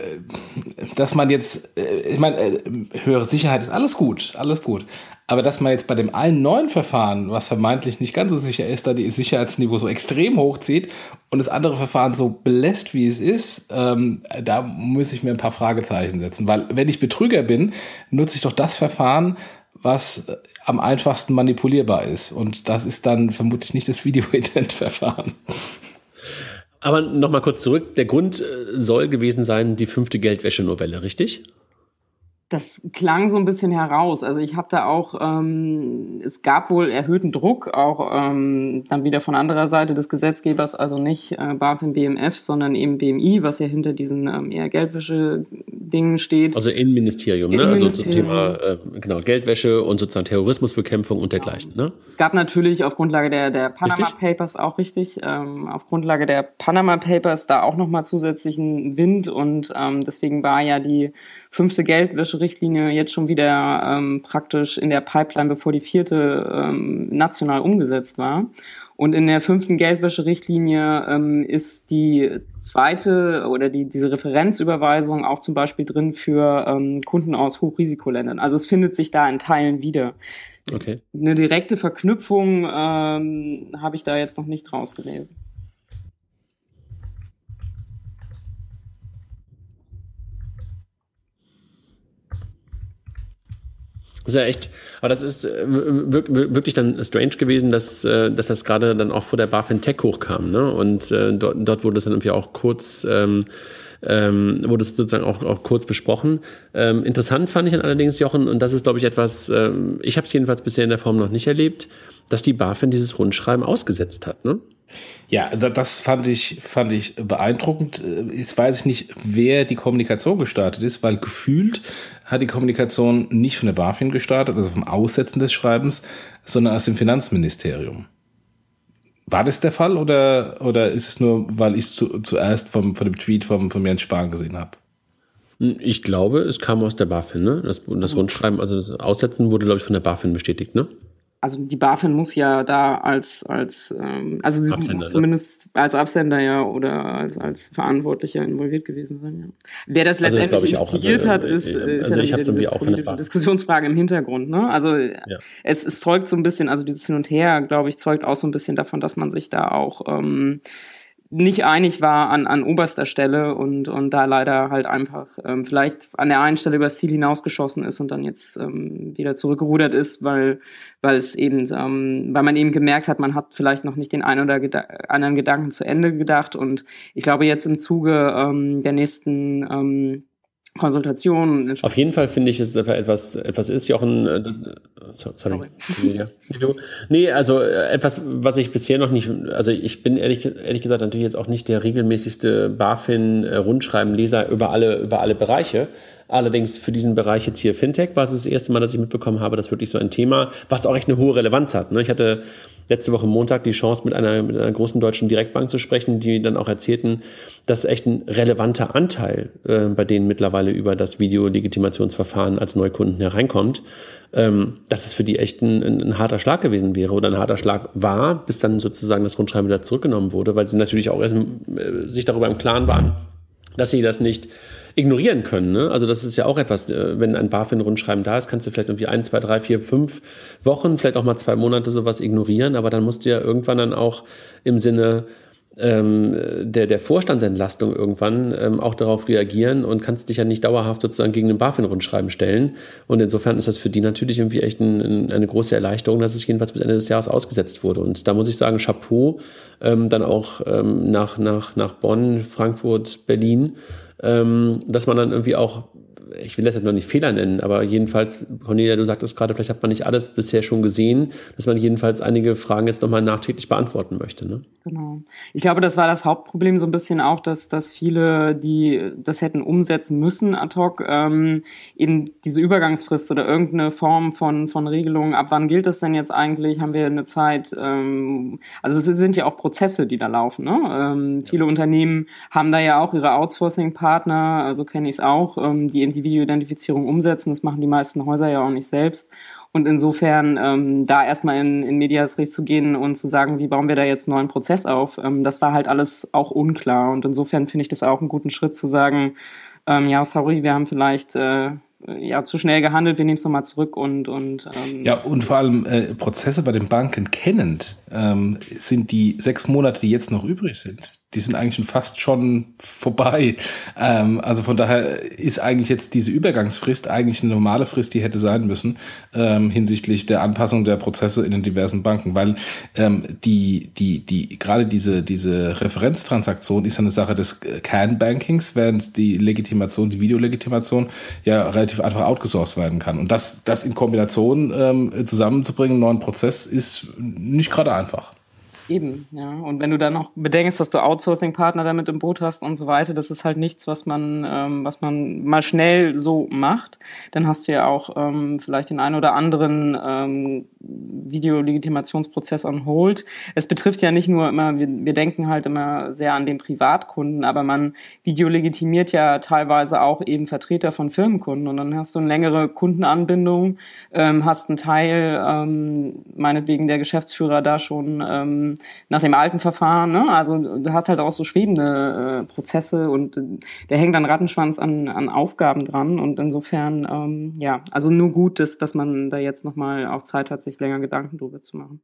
dass man jetzt, äh, ich meine, äh, höhere Sicherheit ist alles gut, alles gut. Aber dass man jetzt bei dem allen neuen Verfahren, was vermeintlich nicht ganz so sicher ist, da die Sicherheitsniveau so extrem hochzieht und das andere Verfahren so belässt, wie es ist, ähm, da muss ich mir ein paar Fragezeichen setzen. Weil wenn ich Betrüger bin, nutze ich doch das Verfahren, was am einfachsten manipulierbar ist. Und das ist dann vermutlich nicht das Video-Ident-Verfahren. Aber nochmal kurz zurück. Der Grund äh, soll gewesen sein, die fünfte Geldwäsche-Novelle, richtig? Das klang so ein bisschen heraus. Also ich habe da auch, ähm, es gab wohl erhöhten Druck, auch ähm, dann wieder von anderer Seite des Gesetzgebers, also nicht äh, BaFin BMF, sondern eben BMI, was ja hinter diesen ähm, eher Geldwäsche-Dingen steht. Also Innenministerium, ne? Also zum Thema äh, genau Geldwäsche und sozusagen Terrorismusbekämpfung und dergleichen. Ne? Es gab natürlich auf Grundlage der, der Panama richtig? Papers auch richtig, ähm, auf Grundlage der Panama Papers da auch nochmal zusätzlichen Wind und ähm, deswegen war ja die fünfte Geldwäscherichtlinie jetzt schon wieder ähm, praktisch in der Pipeline, bevor die vierte ähm, national umgesetzt war. Und in der fünften Geldwäscherichtlinie ähm, ist die zweite oder die, diese Referenzüberweisung auch zum Beispiel drin für ähm, Kunden aus Hochrisikoländern. Also es findet sich da in Teilen wieder. Okay. Eine direkte Verknüpfung ähm, habe ich da jetzt noch nicht rausgelesen. Das ist ja echt, aber das ist äh, wirklich dann strange gewesen, dass, äh, dass das gerade dann auch vor der BaFin Tech hochkam. Ne? Und äh, dort, dort wurde es dann irgendwie auch kurz, ähm, ähm, wurde es sozusagen auch, auch kurz besprochen. Ähm, interessant fand ich dann allerdings, Jochen, und das ist, glaube ich, etwas, ähm, ich habe es jedenfalls bisher in der Form noch nicht erlebt, dass die BaFin dieses Rundschreiben ausgesetzt hat. Ne? Ja, das fand ich, fand ich beeindruckend. Jetzt weiß ich nicht, wer die Kommunikation gestartet ist, weil gefühlt hat die Kommunikation nicht von der BaFin gestartet, also vom Aussetzen des Schreibens, sondern aus dem Finanzministerium. War das der Fall oder, oder ist es nur, weil ich es zu, zuerst vom, von dem Tweet vom, von Jens Spahn gesehen habe? Ich glaube, es kam aus der BaFin, ne? Das, das Rundschreiben, also das Aussetzen wurde, glaube ich, von der BaFin bestätigt, ne? Also die BaFin muss ja da als, als ähm, also sie Absender, muss ne? zumindest ne? als Absender ja oder als, als Verantwortlicher involviert gewesen sein. Ja. Wer das also letztendlich also das initiiert hat, ist, äh, ist also ja ich habe irgendwie auch der Diskussionsfrage im Hintergrund. Ne? Also ja. es, es zeugt so ein bisschen, also dieses Hin und Her, glaube ich, zeugt auch so ein bisschen davon, dass man sich da auch ähm, nicht einig war an, an oberster Stelle und, und da leider halt einfach ähm, vielleicht an der einen Stelle übers Ziel hinausgeschossen ist und dann jetzt ähm, wieder zurückgerudert ist, weil weil es eben, ähm, weil man eben gemerkt hat, man hat vielleicht noch nicht den einen oder geda anderen Gedanken zu Ende gedacht. Und ich glaube jetzt im Zuge ähm, der nächsten ähm, Konsultation. Auf jeden Fall finde ich, es etwas, etwas ist, Jochen, äh, sorry. sorry. nee, also äh, etwas, was ich bisher noch nicht, also ich bin ehrlich, ehrlich gesagt natürlich jetzt auch nicht der regelmäßigste BaFin-Rundschreibenleser über alle, über alle Bereiche. Allerdings für diesen Bereich jetzt hier Fintech war es das erste Mal, dass ich mitbekommen habe, dass wirklich so ein Thema, was auch echt eine hohe Relevanz hat. Ne? Ich hatte letzte Woche Montag die Chance, mit einer, mit einer großen deutschen Direktbank zu sprechen, die dann auch erzählten, dass echt ein relevanter Anteil äh, bei denen mittlerweile über das Videolegitimationsverfahren als Neukunden hereinkommt. Ähm, dass es für die echt ein, ein, ein, harter Schlag gewesen wäre oder ein harter Schlag war, bis dann sozusagen das Rundschreiben wieder zurückgenommen wurde, weil sie natürlich auch erst äh, sich darüber im Klaren waren, dass sie das nicht ignorieren können. Ne? Also das ist ja auch etwas, äh, wenn ein BaFin-Rundschreiben da ist, kannst du vielleicht irgendwie ein, zwei, drei, vier, fünf Wochen, vielleicht auch mal zwei Monate sowas ignorieren, aber dann musst du ja irgendwann dann auch im Sinne ähm, der, der Vorstandsentlastung irgendwann ähm, auch darauf reagieren und kannst dich ja nicht dauerhaft sozusagen gegen den BaFin-Rundschreiben stellen. Und insofern ist das für die natürlich irgendwie echt ein, ein, eine große Erleichterung, dass es jedenfalls bis Ende des Jahres ausgesetzt wurde. Und da muss ich sagen, Chapeau, ähm, dann auch ähm, nach, nach, nach Bonn, Frankfurt, Berlin ähm, dass man dann irgendwie auch ich will das jetzt noch nicht Fehler nennen, aber jedenfalls, Cornelia, du sagtest gerade, vielleicht hat man nicht alles bisher schon gesehen, dass man jedenfalls einige Fragen jetzt nochmal nachträglich beantworten möchte. Ne? Genau. Ich glaube, das war das Hauptproblem so ein bisschen auch, dass, dass viele, die das hätten umsetzen müssen ad hoc, ähm, eben diese Übergangsfrist oder irgendeine Form von, von Regelung, ab wann gilt das denn jetzt eigentlich, haben wir eine Zeit, ähm, also es sind ja auch Prozesse, die da laufen. Ne? Ähm, ja. Viele Unternehmen haben da ja auch ihre Outsourcing-Partner, also kenne ich es auch, ähm, die eben die Videoidentifizierung umsetzen. Das machen die meisten Häuser ja auch nicht selbst. Und insofern ähm, da erstmal in, in Medias Res zu gehen und zu sagen, wie bauen wir da jetzt einen neuen Prozess auf, ähm, das war halt alles auch unklar. Und insofern finde ich das auch einen guten Schritt zu sagen, ähm, ja, sorry, wir haben vielleicht äh, ja, zu schnell gehandelt, wir nehmen es nochmal zurück und, und ähm Ja, und vor allem äh, Prozesse bei den Banken kennend, ähm, sind die sechs Monate, die jetzt noch übrig sind, die sind eigentlich schon fast schon vorbei. Ähm, also von daher ist eigentlich jetzt diese Übergangsfrist eigentlich eine normale Frist, die hätte sein müssen ähm, hinsichtlich der Anpassung der Prozesse in den diversen Banken, weil ähm, die die die gerade diese diese Referenztransaktion ist eine Sache des Kernbankings, während die Legitimation, die Videolegitimation ja relativ einfach outgesourced werden kann. Und das das in Kombination ähm, zusammenzubringen, neuen Prozess, ist nicht gerade einfach. Eben, ja. Und wenn du dann noch bedenkst, dass du Outsourcing-Partner damit im Boot hast und so weiter, das ist halt nichts, was man, ähm, was man mal schnell so macht. Dann hast du ja auch ähm, vielleicht den einen oder anderen ähm, Videolegitimationsprozess on hold. Es betrifft ja nicht nur immer, wir, wir denken halt immer sehr an den Privatkunden, aber man videolegitimiert ja teilweise auch eben Vertreter von Firmenkunden und dann hast du eine längere Kundenanbindung, ähm, hast einen Teil, ähm, meinetwegen der Geschäftsführer da schon ähm, nach dem alten Verfahren. Ne? Also du hast halt auch so schwebende äh, Prozesse und äh, der hängt dann Rattenschwanz an, an Aufgaben dran. Und insofern, ähm, ja, also nur gut ist, dass man da jetzt nochmal auch Zeit hat, sich länger Gedanken drüber zu machen.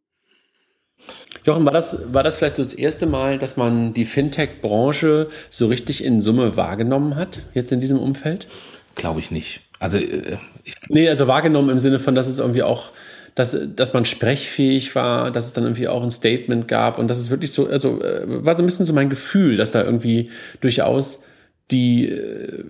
Jochen, war das, war das vielleicht so das erste Mal, dass man die Fintech-Branche so richtig in Summe wahrgenommen hat, jetzt in diesem Umfeld? Glaube ich nicht. Also, äh, ich nee, also wahrgenommen im Sinne von, dass es irgendwie auch dass, dass man sprechfähig war, dass es dann irgendwie auch ein Statement gab und das ist wirklich so, also äh, war so ein bisschen so mein Gefühl, dass da irgendwie durchaus die, äh,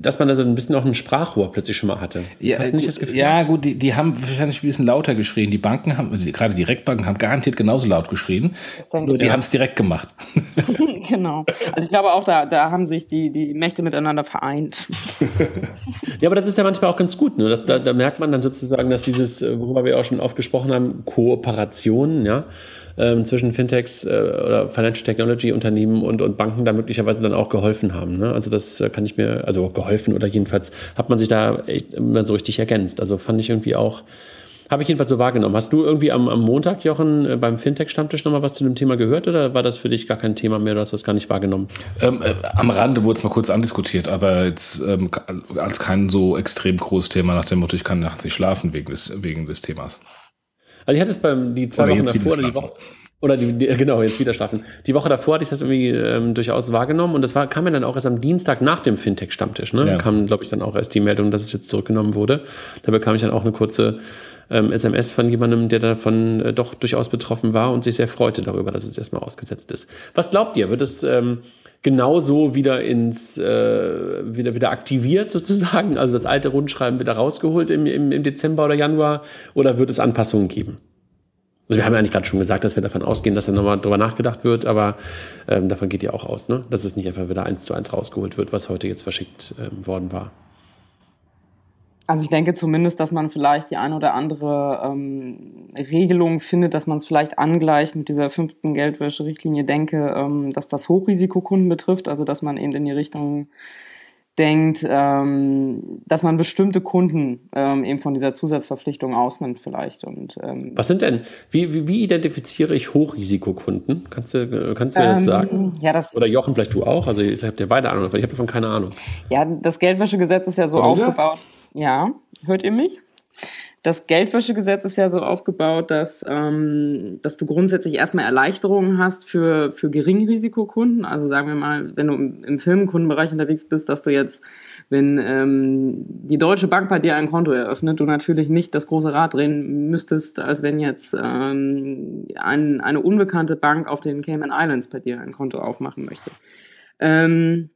dass man da so ein bisschen auch ein Sprachrohr plötzlich schon mal hatte. Ja, Hast du nicht das Gefühl? Ja, gut, die, die haben wahrscheinlich ein bisschen lauter geschrien. Die Banken haben, gerade die Direktbanken haben garantiert genauso laut geschrien. Nur die ja. haben es direkt gemacht. (laughs) (laughs) genau. Also ich glaube auch, da, da haben sich die, die Mächte miteinander vereint. (laughs) ja, aber das ist ja manchmal auch ganz gut. Ne? Das, da, da merkt man dann sozusagen, dass dieses, worüber wir auch schon oft gesprochen haben, Kooperationen, ja, ähm, zwischen Fintechs äh, oder Financial Technology Unternehmen und, und Banken da möglicherweise dann auch geholfen haben. Ne? Also das äh, kann ich mir, also geholfen oder jedenfalls hat man sich da echt immer so richtig ergänzt. Also fand ich irgendwie auch, habe ich jedenfalls so wahrgenommen. Hast du irgendwie am, am Montag, Jochen, äh, beim Fintech-Stammtisch nochmal was zu dem Thema gehört oder war das für dich gar kein Thema mehr? Du hast das gar nicht wahrgenommen? Ähm, äh, am Rande wurde es mal kurz andiskutiert, aber jetzt ähm, als kein so extrem großes Thema nach dem Motto, ich kann nachts nicht schlafen wegen des, wegen des Themas. Also ich hatte es beim die zwei oder Wochen davor oder die Woche. Oder die, die, genau, jetzt wieder schlafen. Die Woche davor hatte ich das irgendwie ähm, durchaus wahrgenommen und das war, kam mir dann auch erst am Dienstag nach dem Fintech-Stammtisch. Ne? Ja. Kam, glaube ich, dann auch erst die Meldung, dass es jetzt zurückgenommen wurde. Da bekam ich dann auch eine kurze ähm, SMS von jemandem, der davon äh, doch durchaus betroffen war und sich sehr freute darüber, dass es erstmal ausgesetzt ist. Was glaubt ihr? Wird es ähm, genauso wieder ins äh, wieder wieder aktiviert sozusagen, (laughs) also das alte Rundschreiben wieder rausgeholt im, im, im Dezember oder Januar, oder wird es Anpassungen geben? Also wir haben ja eigentlich gerade schon gesagt, dass wir davon ausgehen, dass da nochmal drüber nachgedacht wird, aber ähm, davon geht ja auch aus, ne? dass es nicht einfach wieder eins zu eins rausgeholt wird, was heute jetzt verschickt ähm, worden war. Also ich denke zumindest, dass man vielleicht die eine oder andere ähm, Regelung findet, dass man es vielleicht angleicht mit dieser fünften Geldwäsche-Richtlinie denke, ähm, dass das Hochrisikokunden betrifft, also dass man eben in die Richtung denkt, ähm, dass man bestimmte Kunden ähm, eben von dieser Zusatzverpflichtung ausnimmt vielleicht. Und, ähm, Was sind denn, wie, wie, wie identifiziere ich Hochrisikokunden? Kannst du, kannst du mir das ähm, sagen? Ja, das, Oder Jochen, vielleicht du auch? Also ich habe ja beide Ahnung, weil ich habe davon keine Ahnung. Ja, das Geldwäschegesetz ist ja so Oder aufgebaut. Ja, hört ihr mich? Das Geldwäschegesetz ist ja so aufgebaut, dass, ähm, dass du grundsätzlich erstmal Erleichterungen hast für, für Geringrisikokunden. Also sagen wir mal, wenn du im, im Firmenkundenbereich unterwegs bist, dass du jetzt, wenn ähm, die Deutsche Bank bei dir ein Konto eröffnet, du natürlich nicht das große Rad drehen müsstest, als wenn jetzt ähm, ein, eine unbekannte Bank auf den Cayman Islands bei dir ein Konto aufmachen möchte. Ähm,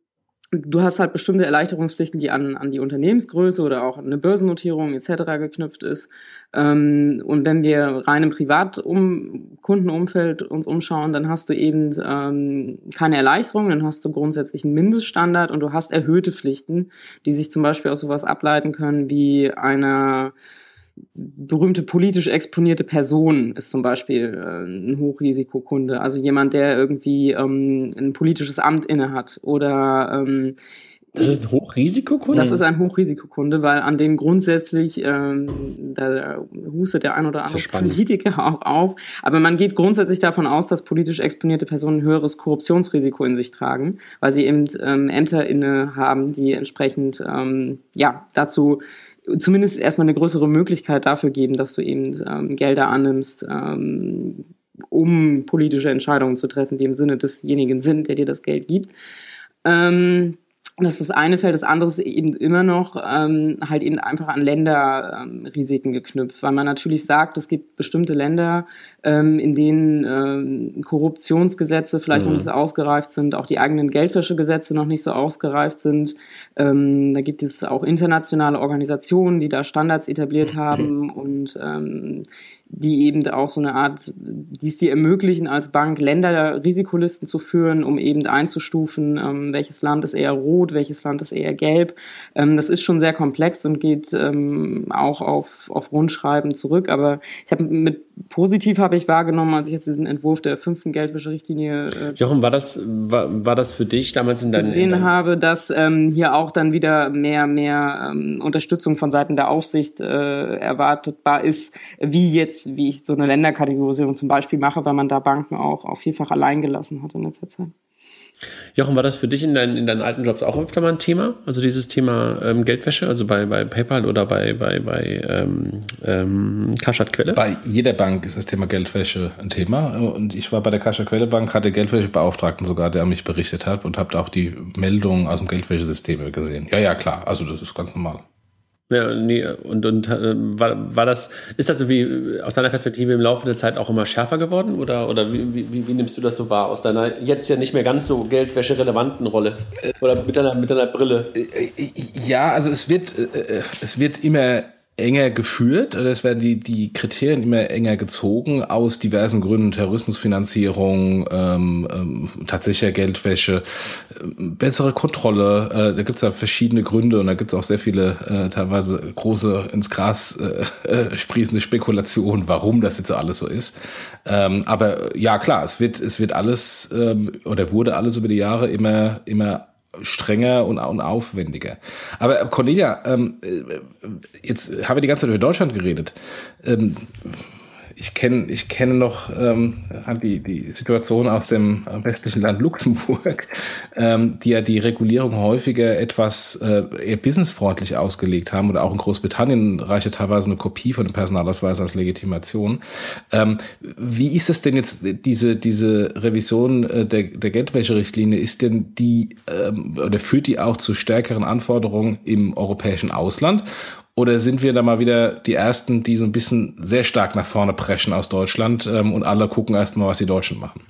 du hast halt bestimmte Erleichterungspflichten, die an, an die Unternehmensgröße oder auch eine Börsennotierung etc. geknüpft ist. Ähm, und wenn wir rein im Privatkundenumfeld uns umschauen, dann hast du eben ähm, keine Erleichterung, dann hast du grundsätzlich einen Mindeststandard und du hast erhöhte Pflichten, die sich zum Beispiel aus sowas ableiten können wie einer berühmte politisch exponierte Person ist zum Beispiel äh, ein Hochrisikokunde, also jemand, der irgendwie ähm, ein politisches Amt innehat oder ähm, Das ist ein Hochrisikokunde? Das ist ein Hochrisikokunde, weil an den grundsätzlich, ähm, da hustet der ein oder andere Politiker (laughs) auch auf, aber man geht grundsätzlich davon aus, dass politisch exponierte Personen ein höheres Korruptionsrisiko in sich tragen, weil sie eben ähm, Ämter inne haben, die entsprechend ähm, ja dazu zumindest erstmal eine größere Möglichkeit dafür geben, dass du eben ähm, Gelder annimmst, ähm, um politische Entscheidungen zu treffen, die im Sinne desjenigen sind, der dir das Geld gibt. Ähm, das ist das eine Feld, das andere ist eben immer noch ähm, halt eben einfach an Länderrisiken ähm, geknüpft, weil man natürlich sagt, es gibt bestimmte Länder, ähm, in denen ähm, Korruptionsgesetze vielleicht mhm. noch nicht so ausgereift sind, auch die eigenen Geldwäschegesetze noch nicht so ausgereift sind. Ähm, da gibt es auch internationale Organisationen, die da Standards etabliert haben und ähm, die eben auch so eine Art, die es dir ermöglichen, als Bank Länder-Risikolisten zu führen, um eben einzustufen, ähm, welches Land ist eher rot, welches Land ist eher gelb. Ähm, das ist schon sehr komplex und geht ähm, auch auf, auf Rundschreiben zurück. Aber ich habe mit positiv habe ich wahrgenommen, als ich jetzt diesen Entwurf der fünften Geldwäscherichtlinie äh, Jochen, war das, war, war das für dich damals in deinem gesehen habe, dass ähm, hier auch dann wieder mehr, mehr ähm, Unterstützung von Seiten der Aufsicht äh, erwartetbar ist, wie jetzt jetzt, wie ich so eine Länderkategorisierung zum Beispiel mache, weil man da Banken auch, auch vielfach allein gelassen hat in letzter Zeit. Jochen, war das für dich in, dein, in deinen alten Jobs auch öfter mal ein Thema? Also dieses Thema ähm, Geldwäsche, also bei, bei PayPal oder bei, bei, bei ähm, ähm, Kaschat Quelle? Bei jeder Bank ist das Thema Geldwäsche ein Thema. Und ich war bei der Kaschat Quelle Bank, hatte Geldwäschebeauftragten sogar, der mich berichtet hat und habe auch die Meldungen aus dem Geldwäschesystem gesehen. Ja, ja, klar. Also das ist ganz normal. Ja, nee, und, und äh, war, war das, ist das so wie aus deiner Perspektive im Laufe der Zeit auch immer schärfer geworden? Oder, oder wie, wie, wie nimmst du das so wahr aus deiner jetzt ja nicht mehr ganz so Geldwäsche-relevanten Rolle? Oder mit deiner, mit deiner Brille? Äh, äh, ja, also es wird, es wird immer enger geführt. Es werden die, die Kriterien immer enger gezogen aus diversen Gründen, Terrorismusfinanzierung, ähm, ähm, tatsächlicher Geldwäsche, äh, bessere Kontrolle. Äh, da gibt es ja verschiedene Gründe und da gibt es auch sehr viele äh, teilweise große ins Gras äh, äh, sprießende Spekulationen, warum das jetzt so alles so ist. Ähm, aber ja klar, es wird, es wird alles ähm, oder wurde alles über die Jahre immer, immer strenger und, und aufwendiger. Aber Cornelia, ähm, äh, jetzt habe ich die ganze Zeit über Deutschland geredet. Ähm, ich kenne ich kenne noch ähm, die, die Situation aus dem westlichen Land Luxemburg, (laughs) ähm, die ja die Regulierung häufiger etwas äh, eher businessfreundlich ausgelegt haben oder auch in Großbritannien reicht ja teilweise eine Kopie von dem Personalausweis als Legitimation. Ähm, wie ist es denn jetzt, diese, diese Revision äh, der, der Geldwäscherichtlinie, ist denn die ähm, oder führt die auch zu stärkeren Anforderungen im europäischen Ausland? Oder sind wir da mal wieder die Ersten, die so ein bisschen sehr stark nach vorne preschen aus Deutschland ähm, und alle gucken erstmal, was die Deutschen machen?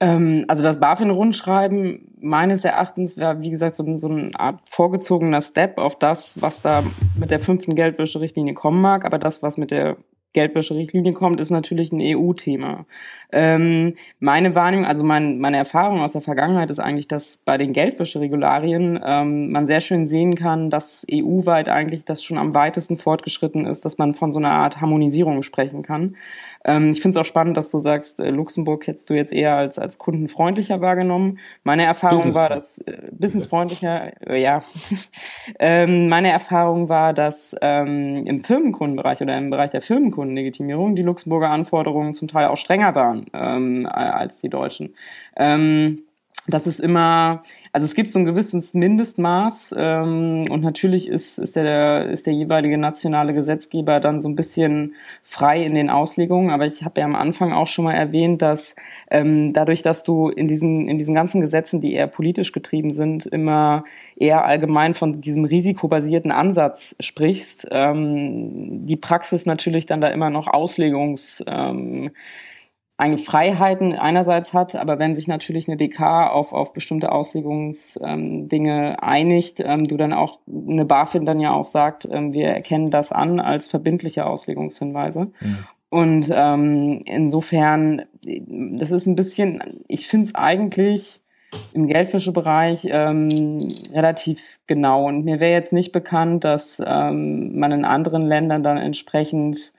Ähm, also das BaFin-Rundschreiben meines Erachtens wäre, wie gesagt, so, so eine Art vorgezogener Step auf das, was da mit der fünften Geldwäscherichtlinie kommen mag. Aber das, was mit der Geldwäscherichtlinie kommt, ist natürlich ein EU-Thema. Ähm, meine Wahrnehmung, also mein, meine Erfahrung aus der Vergangenheit ist eigentlich, dass bei den Geldwäscheregularien ähm, man sehr schön sehen kann, dass EU-weit eigentlich das schon am weitesten fortgeschritten ist, dass man von so einer Art Harmonisierung sprechen kann. Ähm, ich finde es auch spannend, dass du sagst, äh, Luxemburg hättest du jetzt eher als, als kundenfreundlicher wahrgenommen. Meine Erfahrung war, dass äh, businessfreundlicher, äh, ja. (laughs) ähm, meine Erfahrung war, dass ähm, im Firmenkundenbereich oder im Bereich der Firmenkundenlegitimierung die Luxemburger Anforderungen zum Teil auch strenger waren ähm, als die deutschen. Ähm, das ist immer, also es gibt so ein gewisses Mindestmaß ähm, und natürlich ist, ist, der, ist der jeweilige nationale Gesetzgeber dann so ein bisschen frei in den Auslegungen. Aber ich habe ja am Anfang auch schon mal erwähnt, dass ähm, dadurch, dass du in diesen, in diesen ganzen Gesetzen, die eher politisch getrieben sind, immer eher allgemein von diesem risikobasierten Ansatz sprichst, ähm, die Praxis natürlich dann da immer noch Auslegungs... Ähm, eigentlich Freiheiten einerseits hat, aber wenn sich natürlich eine DK auf, auf bestimmte Auslegungsdinge ähm, einigt, ähm, du dann auch eine BaFin dann ja auch sagt, ähm, wir erkennen das an als verbindliche Auslegungshinweise. Mhm. Und ähm, insofern, das ist ein bisschen, ich finde es eigentlich im Geldwäschebereich ähm, relativ genau. Und mir wäre jetzt nicht bekannt, dass ähm, man in anderen Ländern dann entsprechend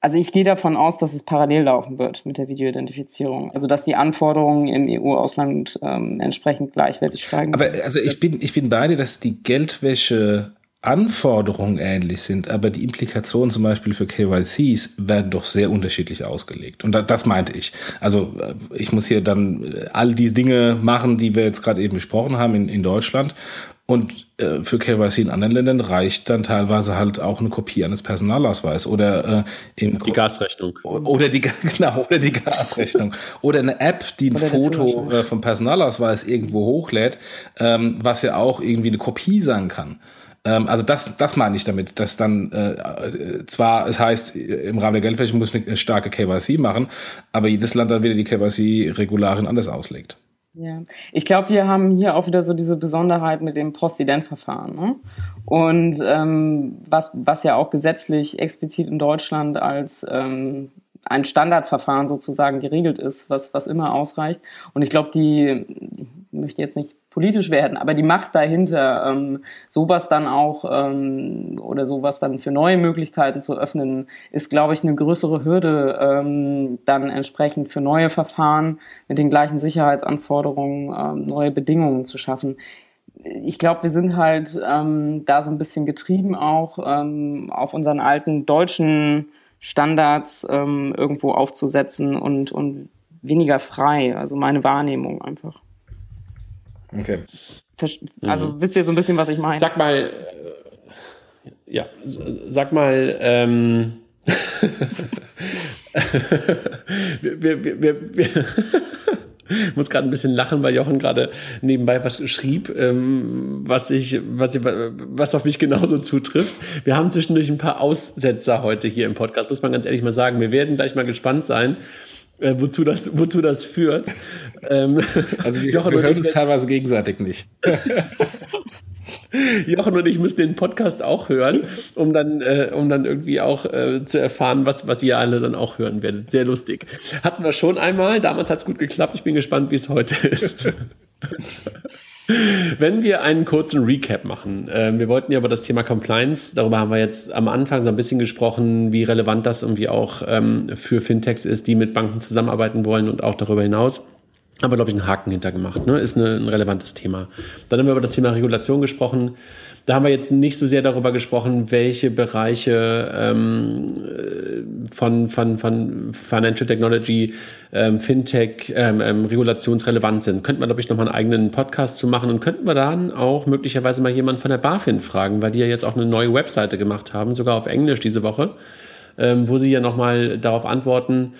Also ich gehe davon aus, dass es parallel laufen wird mit der Videoidentifizierung. Also dass die Anforderungen im EU-Ausland ähm, entsprechend gleichwertig steigen. Aber also ich bin, ich bin bei dir, dass die Geldwäsche Anforderungen ähnlich sind, aber die Implikationen zum Beispiel für KYCs werden doch sehr unterschiedlich ausgelegt. Und das meinte ich. Also äh, ich muss hier dann äh, all die Dinge machen, die wir jetzt gerade eben besprochen haben in, in Deutschland. Und äh, für KYC in anderen Ländern reicht dann teilweise halt auch eine Kopie eines Personalausweises oder äh, in die Gasrechnung. Oder die, (laughs) genau, oder die Gasrechnung. oder eine App, die ein oder Foto äh, vom Personalausweis irgendwo hochlädt, ähm, was ja auch irgendwie eine Kopie sein kann. Ähm, also das, das meine ich damit, dass dann äh, zwar es heißt, im Rahmen der Geldwäsche muss man eine starke KYC machen, aber jedes Land dann wieder die KYC-Regularien anders auslegt. Ja, ich glaube, wir haben hier auch wieder so diese Besonderheit mit dem Postident-Verfahren. Ne? Und ähm, was, was ja auch gesetzlich explizit in Deutschland als ähm, ein Standardverfahren sozusagen geregelt ist, was, was immer ausreicht. Und ich glaube, die, ich möchte jetzt nicht politisch werden, aber die Macht dahinter, ähm, sowas dann auch ähm, oder sowas dann für neue Möglichkeiten zu öffnen, ist, glaube ich, eine größere Hürde ähm, dann entsprechend für neue Verfahren mit den gleichen Sicherheitsanforderungen ähm, neue Bedingungen zu schaffen. Ich glaube, wir sind halt ähm, da so ein bisschen getrieben auch ähm, auf unseren alten deutschen Standards ähm, irgendwo aufzusetzen und, und weniger frei. Also meine Wahrnehmung einfach. Okay. Also mhm. wisst ihr so ein bisschen, was ich meine? Sag mal, äh, ja, sag mal, ähm, (laughs) wir, wir, wir, wir ich (laughs) muss gerade ein bisschen lachen, weil Jochen gerade nebenbei was schrieb, ähm, was ich, was, ich, was auf mich genauso zutrifft. Wir haben zwischendurch ein paar Aussetzer heute hier im Podcast, muss man ganz ehrlich mal sagen. Wir werden gleich mal gespannt sein, äh, wozu, das, wozu das führt. Ähm, also wir, (laughs) Jochen wir hören uns teilweise gegenseitig nicht. (laughs) (laughs) Jochen und ich müssen den Podcast auch hören, um dann, äh, um dann irgendwie auch äh, zu erfahren, was, was ihr alle dann auch hören werdet. Sehr lustig. Hatten wir schon einmal, damals hat es gut geklappt. Ich bin gespannt, wie es heute (laughs) ist. Wenn wir einen kurzen Recap machen, äh, wir wollten ja über das Thema Compliance, darüber haben wir jetzt am Anfang so ein bisschen gesprochen, wie relevant das irgendwie auch ähm, für Fintechs ist, die mit Banken zusammenarbeiten wollen und auch darüber hinaus haben wir, glaube ich, einen Haken hintergemacht. Ne? Ist eine, ein relevantes Thema. Dann haben wir über das Thema Regulation gesprochen. Da haben wir jetzt nicht so sehr darüber gesprochen, welche Bereiche ähm, von, von, von Financial Technology, ähm, Fintech, ähm, ähm, regulationsrelevant sind. Könnten wir, glaube ich, nochmal einen eigenen Podcast zu machen und könnten wir dann auch möglicherweise mal jemanden von der BaFin fragen, weil die ja jetzt auch eine neue Webseite gemacht haben, sogar auf Englisch diese Woche, ähm, wo sie ja nochmal darauf antworten,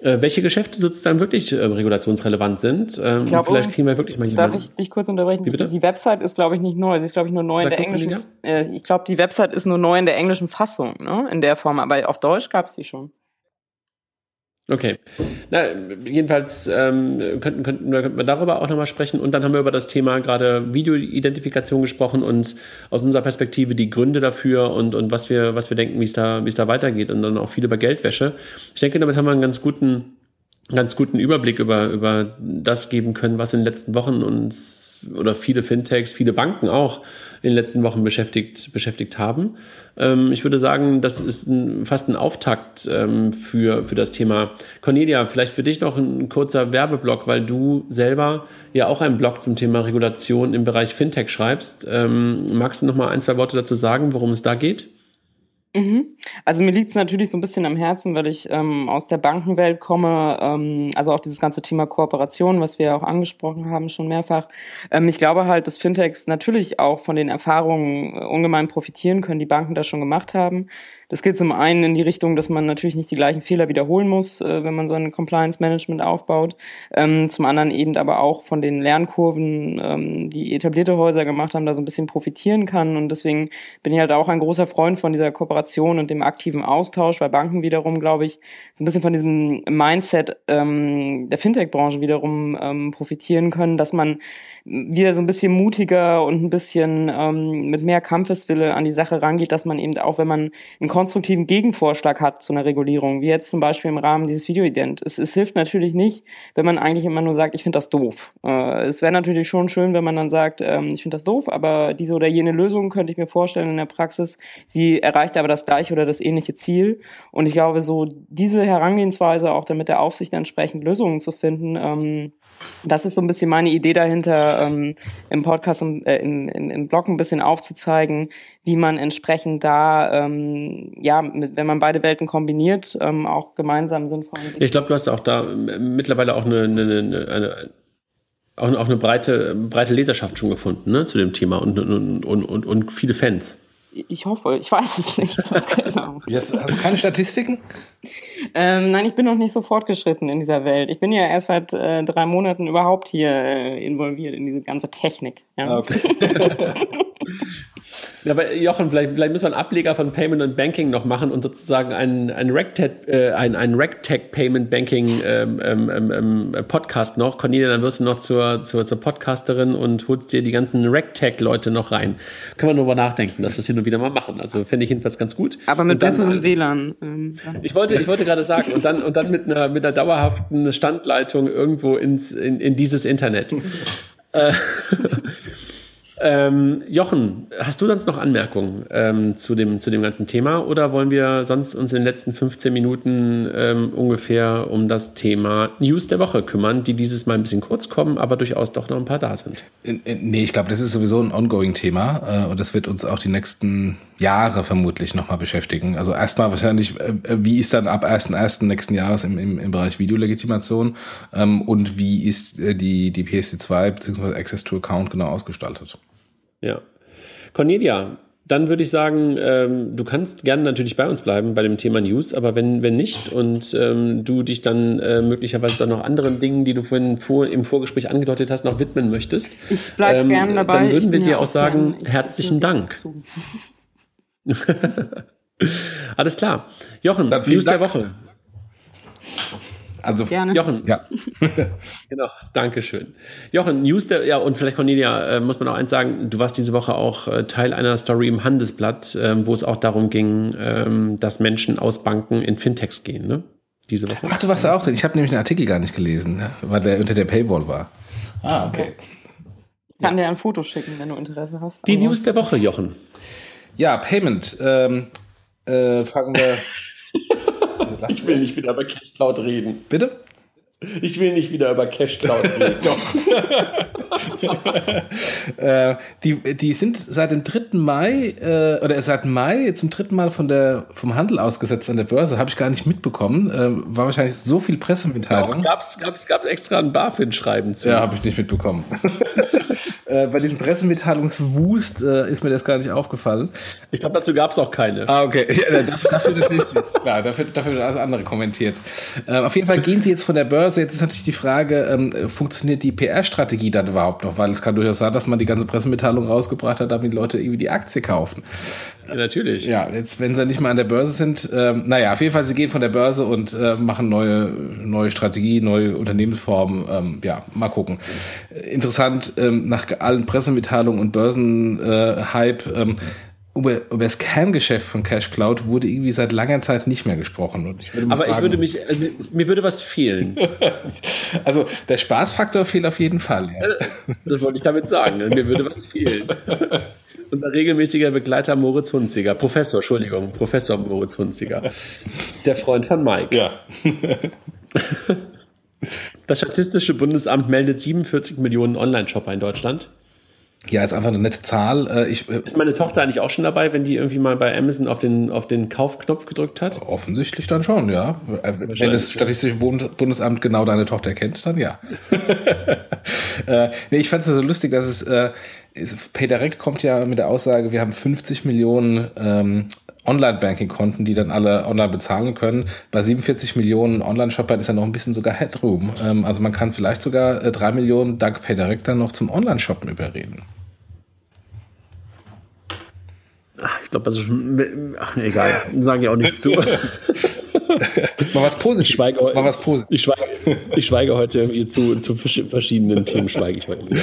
äh, welche Geschäfte sozusagen wirklich äh, regulationsrelevant sind. Ähm, glaub, vielleicht kriegen wir wirklich mal jemanden. Darf ich dich kurz unterbrechen? Wie bitte? Die Website ist, glaube ich, nicht neu. Sie ist, glaube ich, nur neu Sag in der englischen. Äh, ich glaube, die Website ist nur neu in der englischen Fassung, ne? In der Form. Aber auf Deutsch gab es die schon. Okay. Na, jedenfalls ähm, könnten, könnten, könnten wir darüber auch nochmal sprechen. Und dann haben wir über das Thema gerade Videoidentifikation gesprochen und aus unserer Perspektive die Gründe dafür und, und was, wir, was wir denken, wie es da, es da weitergeht. Und dann auch viel über Geldwäsche. Ich denke, damit haben wir einen ganz guten, ganz guten Überblick über, über das geben können, was in den letzten Wochen uns oder viele Fintechs, viele Banken auch in den letzten Wochen beschäftigt, beschäftigt haben. Ähm, ich würde sagen, das ist ein, fast ein Auftakt ähm, für, für das Thema. Cornelia, vielleicht für dich noch ein kurzer Werbeblock, weil du selber ja auch einen Blog zum Thema Regulation im Bereich Fintech schreibst. Ähm, magst du noch mal ein, zwei Worte dazu sagen, worum es da geht? Mhm. Also mir liegt es natürlich so ein bisschen am Herzen, weil ich ähm, aus der Bankenwelt komme, ähm, also auch dieses ganze Thema Kooperation, was wir auch angesprochen haben schon mehrfach. Ähm, ich glaube halt, dass Fintechs natürlich auch von den Erfahrungen äh, ungemein profitieren können, die Banken da schon gemacht haben. Das geht zum einen in die Richtung, dass man natürlich nicht die gleichen Fehler wiederholen muss, äh, wenn man so ein Compliance-Management aufbaut. Ähm, zum anderen eben aber auch von den Lernkurven, ähm, die etablierte Häuser gemacht haben, da so ein bisschen profitieren kann. Und deswegen bin ich halt auch ein großer Freund von dieser Kooperation und dem aktiven Austausch, weil Banken wiederum, glaube ich, so ein bisschen von diesem Mindset ähm, der Fintech-Branche wiederum ähm, profitieren können, dass man wieder so ein bisschen mutiger und ein bisschen ähm, mit mehr Kampfeswille an die Sache rangeht, dass man eben auch, wenn man einen konstruktiven Gegenvorschlag hat zu einer Regulierung, wie jetzt zum Beispiel im Rahmen dieses Videoident, es, es hilft natürlich nicht, wenn man eigentlich immer nur sagt, ich finde das doof. Äh, es wäre natürlich schon schön, wenn man dann sagt, ähm, ich finde das doof, aber diese oder jene Lösung könnte ich mir vorstellen in der Praxis, sie erreicht aber das gleiche oder das ähnliche Ziel. Und ich glaube, so diese Herangehensweise auch damit der Aufsicht entsprechend Lösungen zu finden, ähm, das ist so ein bisschen meine Idee dahinter, ähm, im Podcast, äh, im, im, im Blog ein bisschen aufzuzeigen, wie man entsprechend da, ähm, ja, mit, wenn man beide Welten kombiniert, ähm, auch gemeinsam sinnvoll. Ich glaube, du hast auch da mittlerweile auch eine, eine, eine, eine auch eine breite, breite Leserschaft schon gefunden ne, zu dem Thema und, und, und, und, und viele Fans. Ich hoffe, ich weiß es nicht. (laughs) genau. hast, hast, du keine Statistiken? Ähm, nein, ich bin noch nicht so fortgeschritten in dieser Welt. Ich bin ja erst seit äh, drei Monaten überhaupt hier äh, involviert in diese ganze Technik. Ja. Ah, okay. (laughs) Ja, aber Jochen, vielleicht, vielleicht müssen wir einen Ableger von Payment und Banking noch machen und sozusagen einen, einen RegTech, äh, einen, einen RegTech Payment Banking ähm, ähm, ähm, ähm, Podcast noch. Cornelia, dann wirst du noch zur, zur, zur Podcasterin und holst dir die ganzen RegTech-Leute noch rein. Können wir nur mal nachdenken, dass das hier nur wieder mal machen. Also fände ich jedenfalls ganz gut. Aber mit besserem WLAN. Ähm, ich wollte, ich wollte gerade sagen, und dann, und dann mit einer, mit einer dauerhaften Standleitung irgendwo ins, in, in dieses Internet. (laughs) äh, ähm, Jochen, hast du sonst noch Anmerkungen ähm, zu, dem, zu dem ganzen Thema oder wollen wir sonst uns in den letzten 15 Minuten ähm, ungefähr um das Thema News der Woche kümmern, die dieses Mal ein bisschen kurz kommen, aber durchaus doch noch ein paar da sind? Nee, ich glaube, das ist sowieso ein ongoing Thema äh, und das wird uns auch die nächsten Jahre vermutlich nochmal beschäftigen. Also erstmal wahrscheinlich, äh, wie ist dann ab 1.1. nächsten Jahres im, im, im Bereich Videolegitimation ähm, und wie ist äh, die, die PSD2 bzw. Access to Account genau ausgestaltet? Ja. Cornelia, dann würde ich sagen, ähm, du kannst gerne natürlich bei uns bleiben bei dem Thema News, aber wenn, wenn nicht und ähm, du dich dann äh, möglicherweise dann noch anderen Dingen, die du vorhin vor, im Vorgespräch angedeutet hast, noch widmen möchtest, ich bleib ähm, gern dabei. dann würden wir dir auch sagen, herzlichen Dank. (laughs) Alles klar. Jochen, News Dank. der Woche. Also Gerne. Jochen. Ja. (laughs) genau, danke schön. Jochen, News der, ja, und vielleicht Cornelia, äh, muss man auch eins sagen, du warst diese Woche auch äh, Teil einer Story im Handelsblatt, äh, wo es auch darum ging, ähm, dass Menschen aus Banken in Fintechs gehen, ne? Diese Woche. Ach, du warst da auch drin. Ich habe nämlich den Artikel gar nicht gelesen, ne? weil der unter der Paywall war. Ah, okay. Ich kann ja. dir ein Foto schicken, wenn du Interesse hast. Die News der Woche, Jochen. Ja, Payment. Ähm, äh, fangen wir. (laughs) ich will nicht wieder über Cashcloud reden. Bitte? Ich will nicht wieder über Cashcloud (laughs) reden. Doch. äh, die, die sind seit dem 3. Mai äh, oder seit Mai zum dritten Mal von der, vom Handel ausgesetzt an der Börse. Habe ich gar nicht mitbekommen. Äh, war wahrscheinlich so viel Pressemitteilung. Gab es gab's, gab's extra ein BaFin-Schreiben zu? Ja, habe ich nicht mitbekommen. (laughs) äh, bei diesem Pressemitteilungswust äh, ist mir das gar nicht aufgefallen. Ich glaube, dazu gab es auch keine. Ah, okay. Ja, dafür, dafür natürlich dafür, dafür wird alles andere kommentiert. Äh, auf jeden Fall gehen sie jetzt von der Börse Börse. Jetzt ist natürlich die Frage, ähm, funktioniert die PR-Strategie dann überhaupt noch? Weil es kann durchaus sein, dass man die ganze Pressemitteilung rausgebracht hat, damit die Leute irgendwie die Aktie kaufen. Ja, natürlich. Ja, jetzt, wenn sie nicht mal an der Börse sind, ähm, naja, auf jeden Fall, sie gehen von der Börse und äh, machen neue, neue Strategie, neue Unternehmensformen. Ähm, ja, mal gucken. Interessant, ähm, nach allen Pressemitteilungen und Börsenhype, äh, ähm, über, über das Kerngeschäft von Cash Cloud wurde irgendwie seit langer Zeit nicht mehr gesprochen. Ich Aber fragen, ich würde mich, also mir würde was fehlen. (laughs) also der Spaßfaktor fehlt auf jeden Fall. Ja. Das wollte ich damit sagen. Mir würde was fehlen. (laughs) Unser regelmäßiger Begleiter Moritz Hunziger, Professor, Entschuldigung, Professor Moritz Hunziger, der Freund von Mike. Ja. (laughs) Das Statistische Bundesamt meldet 47 Millionen Online-Shopper in Deutschland. Ja, ist einfach eine nette Zahl. Äh, ich, äh, ist meine Tochter eigentlich auch schon dabei, wenn die irgendwie mal bei Amazon auf den, auf den Kaufknopf gedrückt hat? Offensichtlich dann schon, ja. Äh, wenn das Statistische Bundesamt genau deine Tochter kennt, dann ja. (laughs) äh, nee, ich fand es so lustig, dass es äh, PayDirect kommt ja mit der Aussage, wir haben 50 Millionen ähm, Online-Banking-Konten, die dann alle online bezahlen können. Bei 47 Millionen Online-Shoppern ist ja noch ein bisschen sogar Headroom. Ähm, also man kann vielleicht sogar äh, 3 Millionen dank PayDirect dann noch zum Online-Shoppen überreden. Ach, ich glaube, das ist schon. Ach, egal. Sagen ja auch nichts zu. (laughs) mal was Positives. Ich schweige, mal was Positives. Ich schweige, ich schweige heute irgendwie zu, zu verschiedenen Themen, schweige ich heute wieder.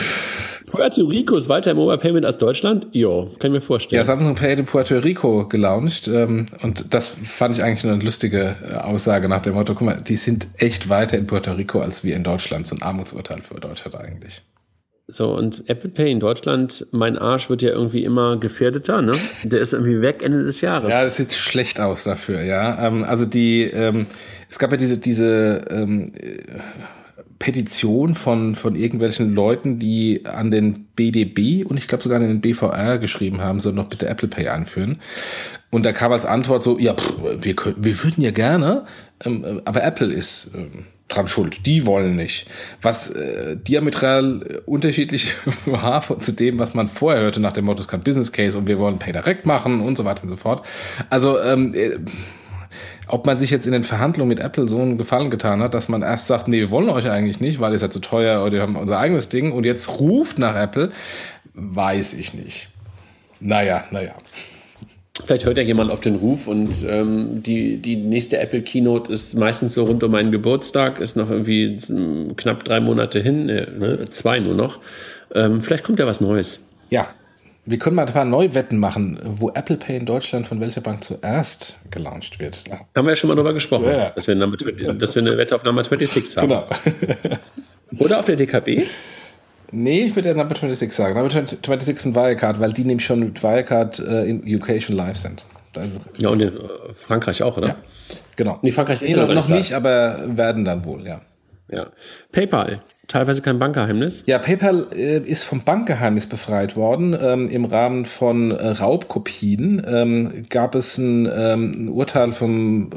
Puerto Rico ist weiter im Mobile Payment als Deutschland? Jo, kann ich mir vorstellen. Ja, Samsung Pay in Puerto Rico gelauncht ähm, und das fand ich eigentlich eine lustige äh, Aussage nach dem Motto, guck mal, die sind echt weiter in Puerto Rico als wir in Deutschland. So ein Armutsurteil für Deutschland eigentlich. So, und Apple Pay in Deutschland, mein Arsch wird ja irgendwie immer gefährdeter, ne? Der ist irgendwie weg Ende des Jahres. Ja, das sieht schlecht aus dafür, ja. Ähm, also die, ähm, es gab ja diese, diese ähm, Petition von, von irgendwelchen Leuten, die an den BDB und ich glaube sogar an den BVR geschrieben haben, soll noch bitte Apple Pay einführen. Und da kam als Antwort so, ja, pff, wir, können, wir würden ja gerne, ähm, aber Apple ist ähm, dran schuld. Die wollen nicht. Was äh, diametral äh, unterschiedlich (laughs) war zu dem, was man vorher hörte nach dem Motto, es kann Business Case und wir wollen Pay Direct machen und so weiter und so fort. Also ähm, äh, ob man sich jetzt in den Verhandlungen mit Apple so einen Gefallen getan hat, dass man erst sagt, nee, wir wollen euch eigentlich nicht, weil ihr seid zu teuer oder wir haben unser eigenes Ding und jetzt ruft nach Apple, weiß ich nicht. Naja, naja. Vielleicht hört ja jemand auf den Ruf und ähm, die, die nächste Apple Keynote ist meistens so rund um meinen Geburtstag, ist noch irgendwie knapp drei Monate hin, äh, ne, zwei nur noch. Ähm, vielleicht kommt ja was Neues. Ja, wir können mal ein paar Neuwetten machen, wo Apple Pay in Deutschland von welcher Bank zuerst gelauncht wird. Ja. Haben wir ja schon mal drüber gesprochen, ja. dass, wir Number, dass wir eine Wette auf Nummer 26 haben. Genau. (laughs) Oder auf der DKB? Nee, ich würde ja Number 26 sagen. Number 26 ist ein Wirecard, weil die nämlich schon mit Wirecard äh, in UK schon live sind. ja, und in äh, Frankreich auch, oder? Ja, genau. Nee, Frankreich ist nee, noch, noch nicht, aber werden dann wohl, ja. Ja. PayPal teilweise kein Bankgeheimnis? Ja, PayPal äh, ist vom Bankgeheimnis befreit worden. Ähm, Im Rahmen von äh, Raubkopien ähm, gab es ein, ähm, ein Urteil vom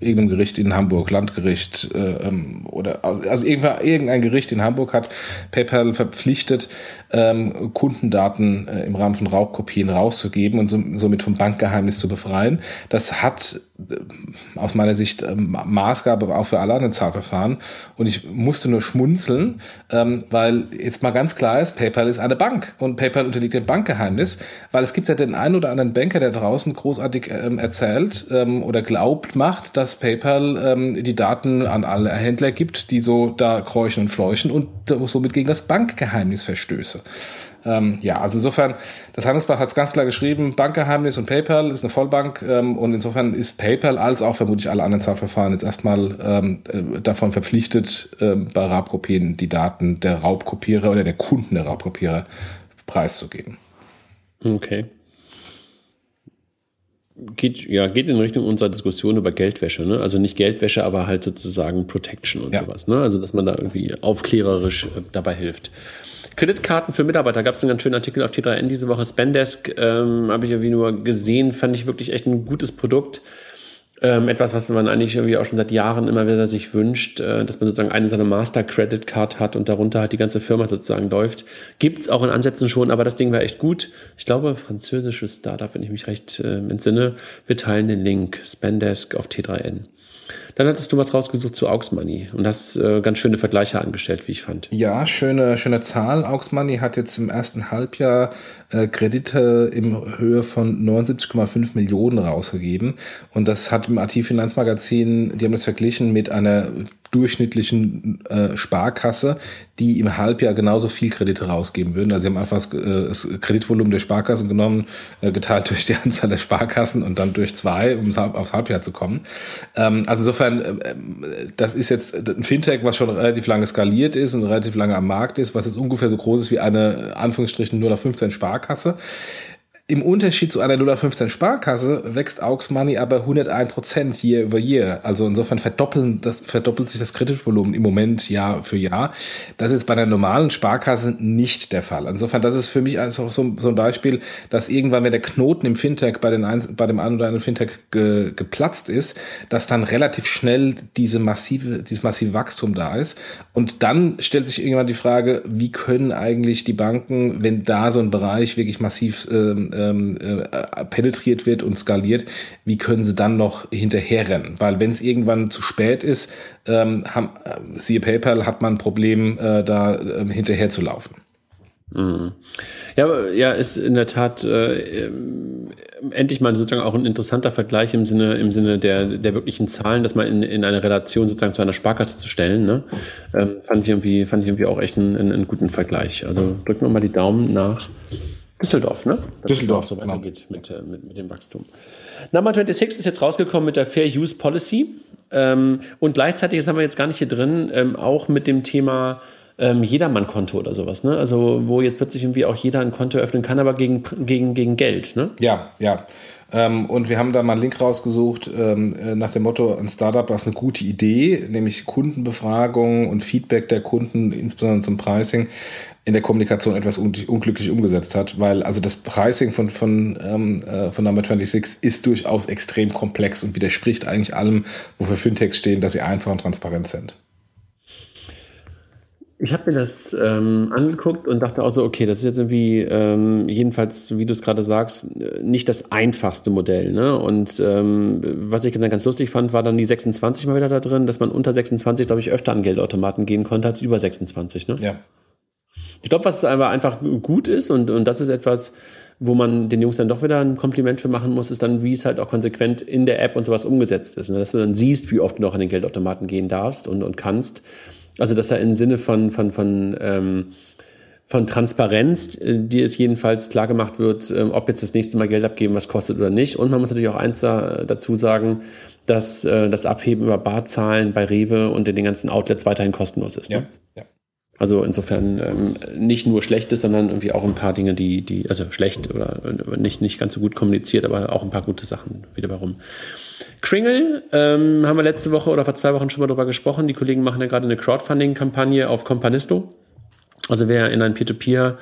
irgendeinem Gericht in Hamburg, Landgericht äh, ähm, oder also irgendein Gericht in Hamburg hat PayPal verpflichtet, ähm, Kundendaten äh, im Rahmen von Raubkopien rauszugeben und so, somit vom Bankgeheimnis zu befreien. Das hat äh, aus meiner Sicht ähm, Maßgabe auch für alle anderen Zahlverfahren und ich musste nur schmunzeln, ähm, weil jetzt mal ganz klar ist, PayPal ist eine Bank und PayPal unterliegt dem Bankgeheimnis, weil es gibt ja den einen oder anderen Banker, der draußen großartig ähm, erzählt ähm, oder glaubt macht, dass dass PayPal ähm, die Daten an alle Händler gibt, die so da kräuchen und fleuchen und somit gegen das Bankgeheimnis verstöße. Ähm, ja, also insofern, das Handelsblatt hat es ganz klar geschrieben, Bankgeheimnis und PayPal ist eine Vollbank ähm, und insofern ist PayPal als auch vermutlich alle anderen Zahlverfahren jetzt erstmal ähm, äh, davon verpflichtet, ähm, bei Raubkopien die Daten der Raubkopierer oder der Kunden der Raubkopierer preiszugeben. Okay geht, ja, geht in Richtung unserer Diskussion über Geldwäsche. Ne? Also nicht Geldwäsche, aber halt sozusagen Protection und ja. sowas. Ne? Also, dass man da irgendwie aufklärerisch äh, dabei hilft. Kreditkarten für Mitarbeiter gab es einen ganz schönen Artikel auf T3N diese Woche. Spendesk ähm, habe ich irgendwie nur gesehen, fand ich wirklich echt ein gutes Produkt. Ähm, etwas, was man eigentlich irgendwie auch schon seit Jahren immer wieder sich wünscht, äh, dass man sozusagen eine so eine Master Credit Card hat und darunter halt die ganze Firma sozusagen läuft. Gibt es auch in Ansätzen schon, aber das Ding war echt gut. Ich glaube, französisches Startup, wenn ich mich recht äh, entsinne. Wir teilen den Link, Spendesk auf T3N. Dann hattest du was rausgesucht zu Aux Money und hast äh, ganz schöne Vergleiche angestellt, wie ich fand. Ja, schöne, schöne Zahl. Aux Money hat jetzt im ersten Halbjahr äh, Kredite in Höhe von 79,5 Millionen rausgegeben. Und das hat im AT-Finanzmagazin, die haben das verglichen mit einer durchschnittlichen äh, Sparkasse, die im Halbjahr genauso viel Kredite rausgeben würden. Also sie haben einfach das, äh, das Kreditvolumen der Sparkassen genommen, äh, geteilt durch die (laughs) Anzahl der Sparkassen und dann durch zwei, um aufs Halbjahr zu kommen. Ähm, also insofern, äh, das ist jetzt ein Fintech, was schon relativ lange skaliert ist und relativ lange am Markt ist, was jetzt ungefähr so groß ist wie eine, Anführungsstrichen, nur nach 15 Sparkasse. Im Unterschied zu einer 0815 Sparkasse wächst Aux Money aber 101% year over year. Also insofern verdoppeln das, verdoppelt sich das Kreditvolumen im Moment Jahr für Jahr. Das ist bei einer normalen Sparkasse nicht der Fall. Insofern, das ist für mich einfach so, so ein Beispiel, dass irgendwann, wenn der Knoten im Fintech bei, den ein, bei dem einen oder anderen Fintech ge, geplatzt ist, dass dann relativ schnell diese massive, dieses massive Wachstum da ist. Und dann stellt sich irgendwann die Frage, wie können eigentlich die Banken, wenn da so ein Bereich wirklich massiv ähm, ähm, äh, penetriert wird und skaliert, wie können sie dann noch hinterherrennen? Weil wenn es irgendwann zu spät ist, ähm, haben, äh, siehe PayPal, hat man ein Problem, äh, da äh, hinterher zu laufen. Mhm. Ja, ja, ist in der Tat äh, ähm, endlich mal sozusagen auch ein interessanter Vergleich im Sinne, im Sinne der, der wirklichen Zahlen, das mal in, in eine Relation sozusagen zu einer Sparkasse zu stellen. Ne? Ähm, fand, ich irgendwie, fand ich irgendwie auch echt einen, einen guten Vergleich. Also drücken wir mal die Daumen nach Düsseldorf, ne? Dass Düsseldorf, so genau. weitergeht genau. mit, äh, mit, mit dem Wachstum. Number 26 ist jetzt rausgekommen mit der Fair Use Policy. Ähm, und gleichzeitig, das haben wir jetzt gar nicht hier drin, ähm, auch mit dem Thema ähm, Jedermann-Konto oder sowas, ne? Also wo jetzt plötzlich irgendwie auch jeder ein Konto öffnen kann, aber gegen, gegen, gegen Geld, ne? Ja, ja. Ähm, und wir haben da mal einen Link rausgesucht ähm, äh, nach dem Motto, ein Startup war eine gute Idee, nämlich Kundenbefragung und Feedback der Kunden, insbesondere zum Pricing, in der Kommunikation etwas un unglücklich umgesetzt hat, weil also das Pricing von, von, ähm, äh, von Number 26 ist durchaus extrem komplex und widerspricht eigentlich allem, wofür Fintechs stehen, dass sie einfach und transparent sind. Ich habe mir das ähm, angeguckt und dachte auch so, okay, das ist jetzt irgendwie, ähm, jedenfalls, wie du es gerade sagst, nicht das einfachste Modell. Ne? Und ähm, was ich dann ganz lustig fand, war dann die 26 mal wieder da drin, dass man unter 26, glaube ich, öfter an Geldautomaten gehen konnte als über 26. Ne? Ja. Ich glaube, was aber einfach gut ist und, und das ist etwas, wo man den Jungs dann doch wieder ein Kompliment für machen muss, ist dann, wie es halt auch konsequent in der App und sowas umgesetzt ist. Ne? Dass du dann siehst, wie oft du noch an den Geldautomaten gehen darfst und, und kannst. Also, dass er im Sinne von, von, von, ähm, von Transparenz, äh, die es jedenfalls klar gemacht wird, äh, ob jetzt das nächste Mal Geld abgeben, was kostet oder nicht. Und man muss natürlich auch eins da, dazu sagen, dass äh, das Abheben über Barzahlen bei Rewe und in den ganzen Outlets weiterhin kostenlos ist. Ne? Ja, ja. Also insofern ähm, nicht nur Schlechtes, sondern irgendwie auch ein paar Dinge, die, die, also schlecht oder nicht, nicht ganz so gut kommuniziert, aber auch ein paar gute Sachen wieder warum. Kringle ähm, haben wir letzte Woche oder vor zwei Wochen schon mal drüber gesprochen. Die Kollegen machen ja gerade eine Crowdfunding-Kampagne auf Companisto. Also wer in ein Peer-to-Peer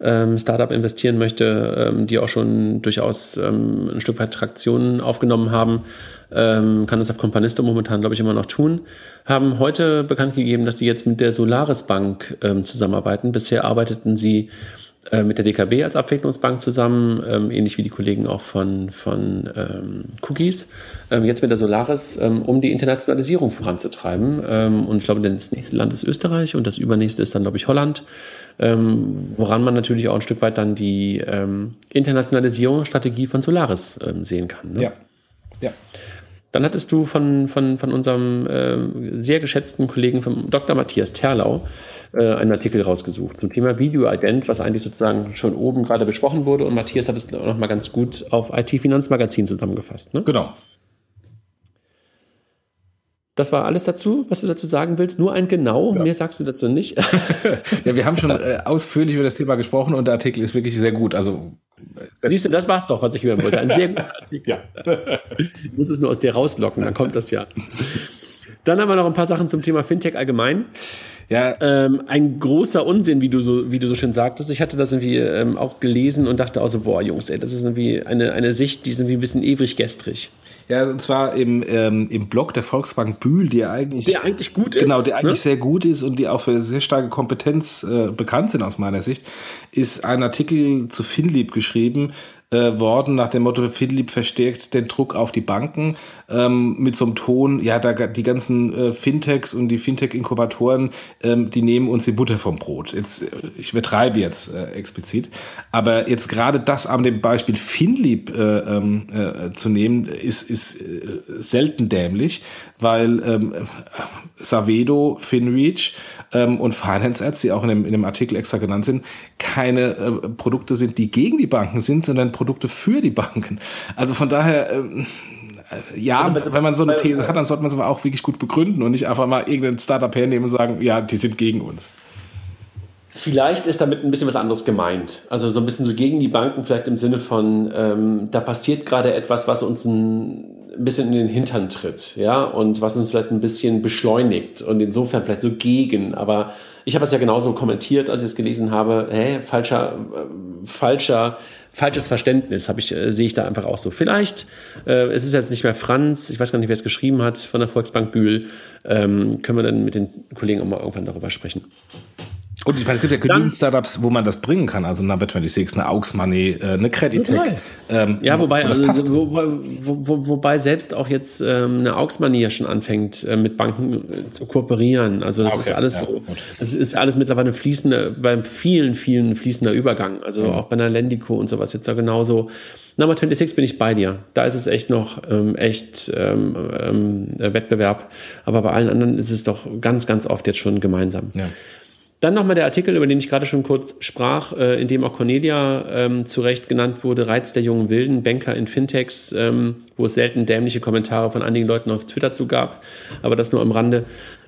ähm, Startup investieren möchte, ähm, die auch schon durchaus ähm, ein Stück weit Traktionen aufgenommen haben, ähm, kann das auf Companisto momentan, glaube ich, immer noch tun. Haben heute bekannt gegeben, dass sie jetzt mit der Solaris Bank ähm, zusammenarbeiten. Bisher arbeiteten sie mit der DKB als Abwicklungsbank zusammen, ähm, ähnlich wie die Kollegen auch von, von ähm, Cookies. Ähm, jetzt mit der Solaris, ähm, um die Internationalisierung voranzutreiben. Ähm, und ich glaube, das nächste Land ist Österreich und das übernächste ist dann, glaube ich, Holland. Ähm, woran man natürlich auch ein Stück weit dann die Internationalisierungsstrategie von Solaris sehen kann. Ne? Ja. ja. Dann hattest du von, von, von unserem äh, sehr geschätzten Kollegen, vom Dr. Matthias Terlau, äh, einen Artikel rausgesucht zum Thema Video-Ident, was eigentlich sozusagen schon oben gerade besprochen wurde. Und Matthias hat es noch mal ganz gut auf IT-Finanzmagazin zusammengefasst. Ne? Genau. Das war alles dazu, was du dazu sagen willst. Nur ein Genau. Ja. Mehr sagst du dazu nicht. (laughs) ja, wir haben schon äh, ausführlich über das Thema gesprochen und der Artikel ist wirklich sehr gut. Also Siehst du, das war's doch, was ich hören wollte. Ein sehr guter Artikel. Ja. Ich muss es nur aus dir rauslocken, dann kommt das ja. Dann haben wir noch ein paar Sachen zum Thema Fintech allgemein. Ja. Ähm, ein großer Unsinn, wie du so, wie du so schön sagtest. Ich hatte das irgendwie ähm, auch gelesen und dachte auch so, boah, Jungs, ey, das ist irgendwie eine, eine Sicht, die ist irgendwie ein bisschen ewig gestrig. Ja, und zwar im, ähm, im Blog der Volksbank Bühl, die eigentlich. Der eigentlich gut ist. Genau, der eigentlich ne? sehr gut ist und die auch für sehr starke Kompetenz äh, bekannt sind aus meiner Sicht, ist ein Artikel zu Finlieb geschrieben, äh, worden nach dem Motto, Philipp verstärkt den Druck auf die Banken ähm, mit so einem Ton, ja, da, die ganzen äh, Fintechs und die Fintech-Inkubatoren, ähm, die nehmen uns die Butter vom Brot. Jetzt, äh, ich übertreibe jetzt äh, explizit, aber jetzt gerade das an dem Beispiel Finlieb äh, ähm, äh, zu nehmen, ist, ist selten dämlich, weil ähm, Savedo, Finreach ähm, und Finance Ads, die auch in dem, in dem Artikel extra genannt sind, keine äh, Produkte sind, die gegen die Banken sind, sondern Produkte für die Banken. Also von daher, ähm, äh, ja, also, wenn man so eine These hat, dann sollte man es aber auch wirklich gut begründen und nicht einfach mal irgendein Startup hernehmen und sagen, ja, die sind gegen uns. Vielleicht ist damit ein bisschen was anderes gemeint. Also so ein bisschen so gegen die Banken, vielleicht im Sinne von, ähm, da passiert gerade etwas, was uns ein, ein, bisschen in den Hintern tritt, ja, und was uns vielleicht ein bisschen beschleunigt und insofern vielleicht so gegen. Aber ich habe es ja genauso kommentiert, als ich es gelesen habe. Hä, falscher, äh, falscher, falsches Verständnis habe ich, äh, sehe ich da einfach auch so. Vielleicht, äh, es ist jetzt nicht mehr Franz, ich weiß gar nicht, wer es geschrieben hat von der Volksbank Bühl, ähm, können wir dann mit den Kollegen auch mal irgendwann darüber sprechen. Und ich meine, es gibt ja genügend Startups, wo man das bringen kann. Also Number 26, eine Aux Money, äh, eine Creditec. Ähm, ja, wobei, wo, also, wo, wo, wobei selbst auch jetzt ähm, eine Aux Money ja schon anfängt, äh, mit Banken äh, zu kooperieren. Also das okay, ist alles ja, so, das ist alles mittlerweile fließender, bei vielen, vielen fließender Übergang. Also mhm. auch bei einer Lendico und sowas jetzt da genauso. Number 26 bin ich bei dir. Da ist es echt noch ähm, echt ähm, ähm, Wettbewerb. Aber bei allen anderen ist es doch ganz, ganz oft jetzt schon gemeinsam. Ja. Dann nochmal der Artikel, über den ich gerade schon kurz sprach, äh, in dem auch Cornelia ähm, zu Recht genannt wurde, Reiz der jungen Wilden, Banker in Fintechs, ähm, wo es selten dämliche Kommentare von einigen Leuten auf Twitter zu gab, aber das nur am Rande.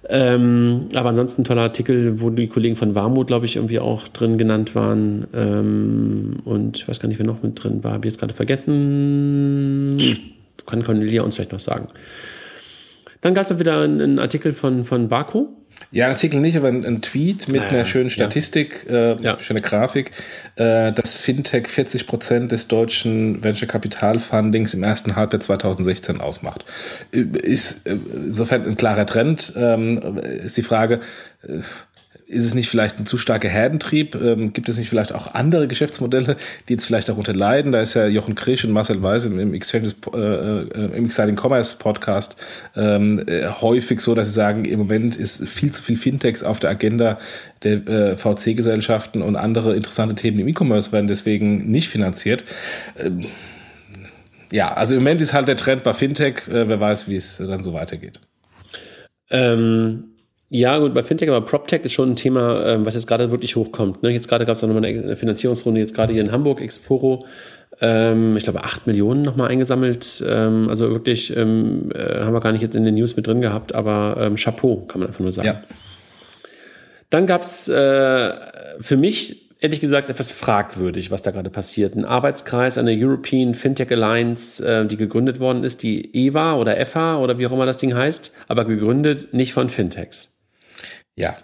Ähm, aber ansonsten ein toller Artikel, wo die Kollegen von Warmut, glaube ich, irgendwie auch drin genannt waren. Ähm, und ich weiß gar nicht, wer noch mit drin war, habe ich jetzt gerade vergessen. Kann Cornelia uns vielleicht noch sagen. Dann gab es wieder einen Artikel von, von Barco ja, ein Artikel nicht, aber ein, ein Tweet mit ah, einer schönen Statistik, ja. Äh, ja. schöne Grafik, äh, dass Fintech 40 Prozent des deutschen Venture Capital Fundings im ersten Halbjahr 2016 ausmacht. Äh, ist äh, insofern ein klarer Trend. Ähm, ist die Frage, äh, ist es nicht vielleicht ein zu starker Herdentrieb? Ähm, gibt es nicht vielleicht auch andere Geschäftsmodelle, die jetzt vielleicht darunter leiden? Da ist ja Jochen Krisch und Marcel Weiß im, im, Exchanges, äh, äh, im Exciting Commerce Podcast ähm, äh, häufig so, dass sie sagen, im Moment ist viel zu viel Fintechs auf der Agenda der äh, VC-Gesellschaften und andere interessante Themen im E-Commerce werden deswegen nicht finanziert. Ähm, ja, also im Moment ist halt der Trend bei Fintech. Äh, wer weiß, wie es dann so weitergeht. Ähm ja, gut, bei Fintech, aber PropTech ist schon ein Thema, ähm, was jetzt gerade wirklich hochkommt. Ne? Jetzt gerade gab es auch nochmal eine Finanzierungsrunde, jetzt gerade hier in Hamburg, Exporo. Ähm, ich glaube, 8 Millionen nochmal eingesammelt. Ähm, also wirklich ähm, äh, haben wir gar nicht jetzt in den News mit drin gehabt, aber ähm, Chapeau, kann man einfach nur sagen. Ja. Dann gab es äh, für mich ehrlich gesagt etwas fragwürdig, was da gerade passiert. Ein Arbeitskreis einer European Fintech Alliance, äh, die gegründet worden ist, die EVA oder EFA oder wie auch immer das Ding heißt, aber gegründet nicht von Fintechs. Ja.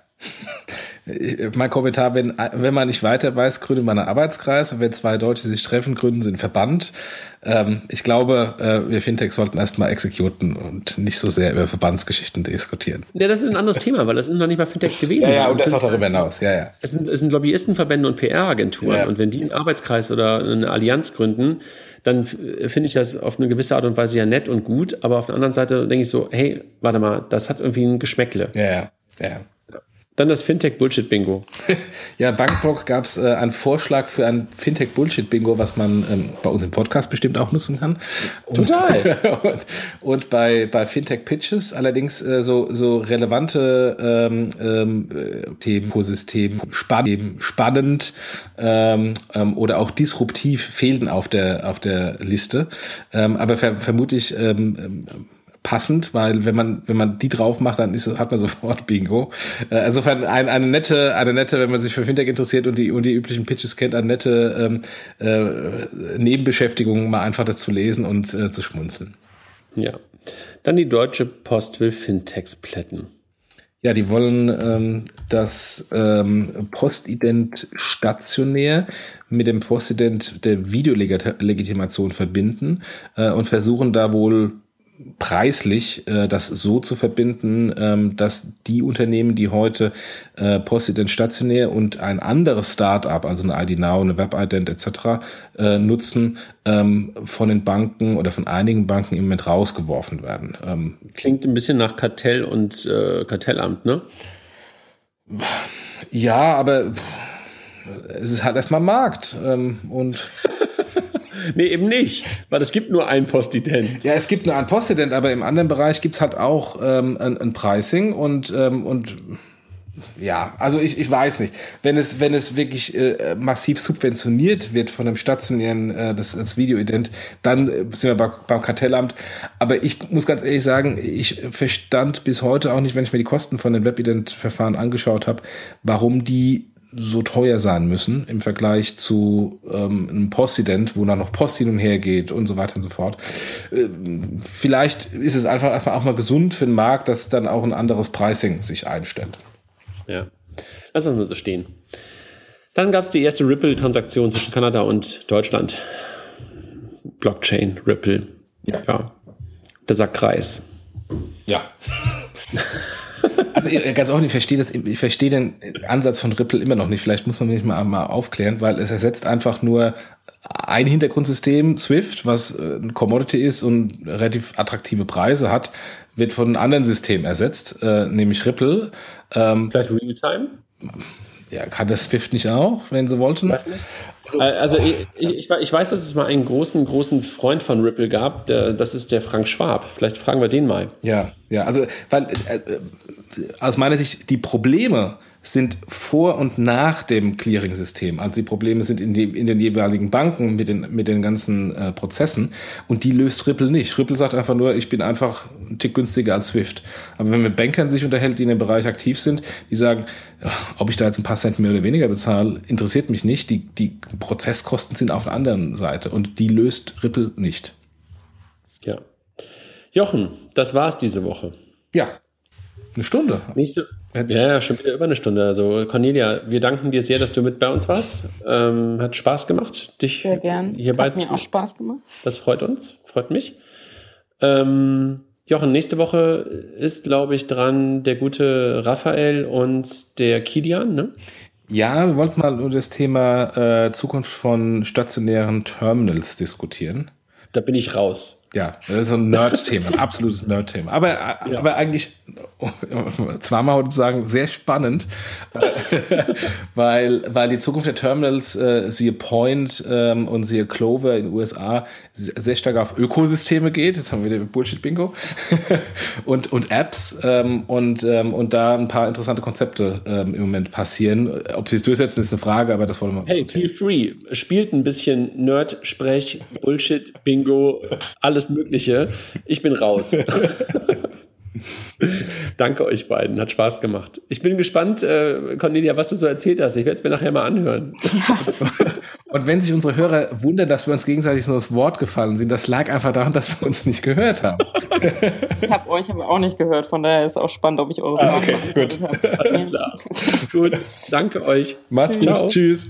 mein Kommentar, wenn, wenn man nicht weiter weiß, gründet man einen Arbeitskreis und wenn zwei Deutsche sich treffen, gründen sie einen Verband. Ähm, ich glaube, äh, wir Fintechs sollten erstmal exekuten und nicht so sehr über Verbandsgeschichten diskutieren. Ja, das ist ein anderes Thema, weil das sind noch nicht mal Fintechs gewesen. ja, ja, und das auch darüber hinaus, ja, ja. Es sind, es sind Lobbyistenverbände und PR-Agenturen ja. und wenn die einen Arbeitskreis oder eine Allianz gründen, dann finde ich das auf eine gewisse Art und Weise ja nett und gut, aber auf der anderen Seite denke ich so, hey, warte mal, das hat irgendwie ein Geschmäckle. Ja, ja. Ja. Dann das Fintech-Bullshit-Bingo. (laughs) ja, Bankblock gab es äh, einen Vorschlag für ein Fintech-Bullshit-Bingo, was man ähm, bei uns im Podcast bestimmt auch nutzen kann. Und, Total. und, (laughs) und, bei, bei Fintech-Pitches allerdings äh, so, so relevante ähm, ähm, Themen, Ökosystem, spann spannend ähm, ähm, oder auch disruptiv fehlten auf der, auf der Liste. Ähm, aber ver vermutlich passend, weil wenn man, wenn man die drauf macht, dann ist, hat man sofort (laughs) Bingo. Äh, insofern ein, eine nette, eine nette, wenn man sich für Fintech interessiert und die, und die üblichen Pitches kennt, eine nette ähm, äh, Nebenbeschäftigung, mal einfach das zu lesen und äh, zu schmunzeln. Ja. Dann die Deutsche Post will Fintechs plätten. Ja, die wollen ähm, das ähm, Postident stationär mit dem Postident der Videolegitimation verbinden äh, und versuchen da wohl preislich äh, das so zu verbinden, ähm, dass die Unternehmen, die heute äh, Postident stationär und ein anderes Startup, also eine ID Now, eine Webident etc. Äh, nutzen, ähm, von den Banken oder von einigen Banken im Moment rausgeworfen werden. Ähm, Klingt ein bisschen nach Kartell und äh, Kartellamt, ne? Ja, aber es ist halt erstmal Markt ähm, und (laughs) nee, eben nicht, weil es gibt nur ein Postident. Ja, es gibt nur ein Postident, aber im anderen Bereich gibt es halt auch ähm, ein, ein, Pricing und, ähm, und ja, also ich, ich weiß nicht. Wenn es, wenn es wirklich äh, massiv subventioniert wird von einem stationären, äh, das, das Videoident, dann äh, sind wir bei, beim Kartellamt. Aber ich muss ganz ehrlich sagen, ich verstand bis heute auch nicht, wenn ich mir die Kosten von den Webident-Verfahren angeschaut habe, warum die so teuer sein müssen im Vergleich zu ähm, einem Postident, wo dann noch Post hin und her geht und so weiter und so fort. Äh, vielleicht ist es einfach, einfach auch mal gesund für den Markt, dass dann auch ein anderes Pricing sich einstellt. Ja, lassen wir mal so stehen. Dann gab es die erste Ripple-Transaktion zwischen Kanada und Deutschland. Blockchain, Ripple. Ja. ja. Der Sack Kreis. Ja. (laughs) ganz offen, ich verstehe das, ich verstehe den Ansatz von Ripple immer noch nicht. Vielleicht muss man mich mal, mal aufklären, weil es ersetzt einfach nur ein Hintergrundsystem, Swift, was äh, ein Commodity ist und relativ attraktive Preise hat, wird von einem anderen System ersetzt, äh, nämlich Ripple. Ähm, Vielleicht Realtime? Ja, kann das Swift nicht auch, wenn sie wollten? Weiß nicht. Also, also ich, ich, ich, weiß, dass es mal einen großen, großen Freund von Ripple gab, der, das ist der Frank Schwab. Vielleicht fragen wir den mal. Ja, ja, also weil äh, aus meiner Sicht die Probleme sind vor und nach dem Clearing-System. Also die Probleme sind in, die, in den jeweiligen Banken mit den, mit den ganzen äh, Prozessen und die löst Ripple nicht. Ripple sagt einfach nur, ich bin einfach ein Tick günstiger als Swift. Aber wenn man mit Bankern sich unterhält, die in dem Bereich aktiv sind, die sagen, ob ich da jetzt ein paar Cent mehr oder weniger bezahle, interessiert mich nicht. Die, die Prozesskosten sind auf der anderen Seite und die löst Ripple nicht. Ja. Jochen, das war's diese Woche. Ja, eine Stunde. Nächste, ja, schon wieder über eine Stunde. Also Cornelia, wir danken dir sehr, dass du mit bei uns warst. Ähm, hat Spaß gemacht, dich sehr gern. hier Hat mir auch Spaß gemacht. Das freut uns, freut mich. Ähm, Jochen, nächste Woche ist, glaube ich, dran der gute Raphael und der Kilian, ne? Ja, wir wollten mal über das Thema äh, Zukunft von stationären Terminals diskutieren. Da bin ich raus. Ja, das ist so ein Nerd-Thema, ein absolutes Nerd-Thema. Aber, ja. aber eigentlich, zweimal heute sagen, sehr spannend, (laughs) weil, weil die Zukunft der Terminals, äh, siehe Point ähm, und siehe Clover in den USA, sehr stark auf Ökosysteme geht. Jetzt haben wir wieder Bullshit-Bingo. (laughs) und, und Apps ähm, und, ähm, und da ein paar interessante Konzepte ähm, im Moment passieren. Ob sie es durchsetzen, ist eine Frage, aber das wollen wir Hey, feel free. Spielt ein bisschen Nerd-Sprech, Bullshit-Bingo, alles alles Mögliche. Ich bin raus. (laughs) Danke euch beiden, hat Spaß gemacht. Ich bin gespannt, äh, Cornelia, was du so erzählt hast. Ich werde es mir nachher mal anhören. Ja. Und wenn sich unsere Hörer wundern, dass wir uns gegenseitig so das Wort gefallen sind, das lag einfach daran, dass wir uns nicht gehört haben. Ich habe euch aber auch nicht gehört, von daher ist es auch spannend, ob ich eure ah, okay, gut. Alles klar. gut, danke euch. Macht's gut. Tschüss.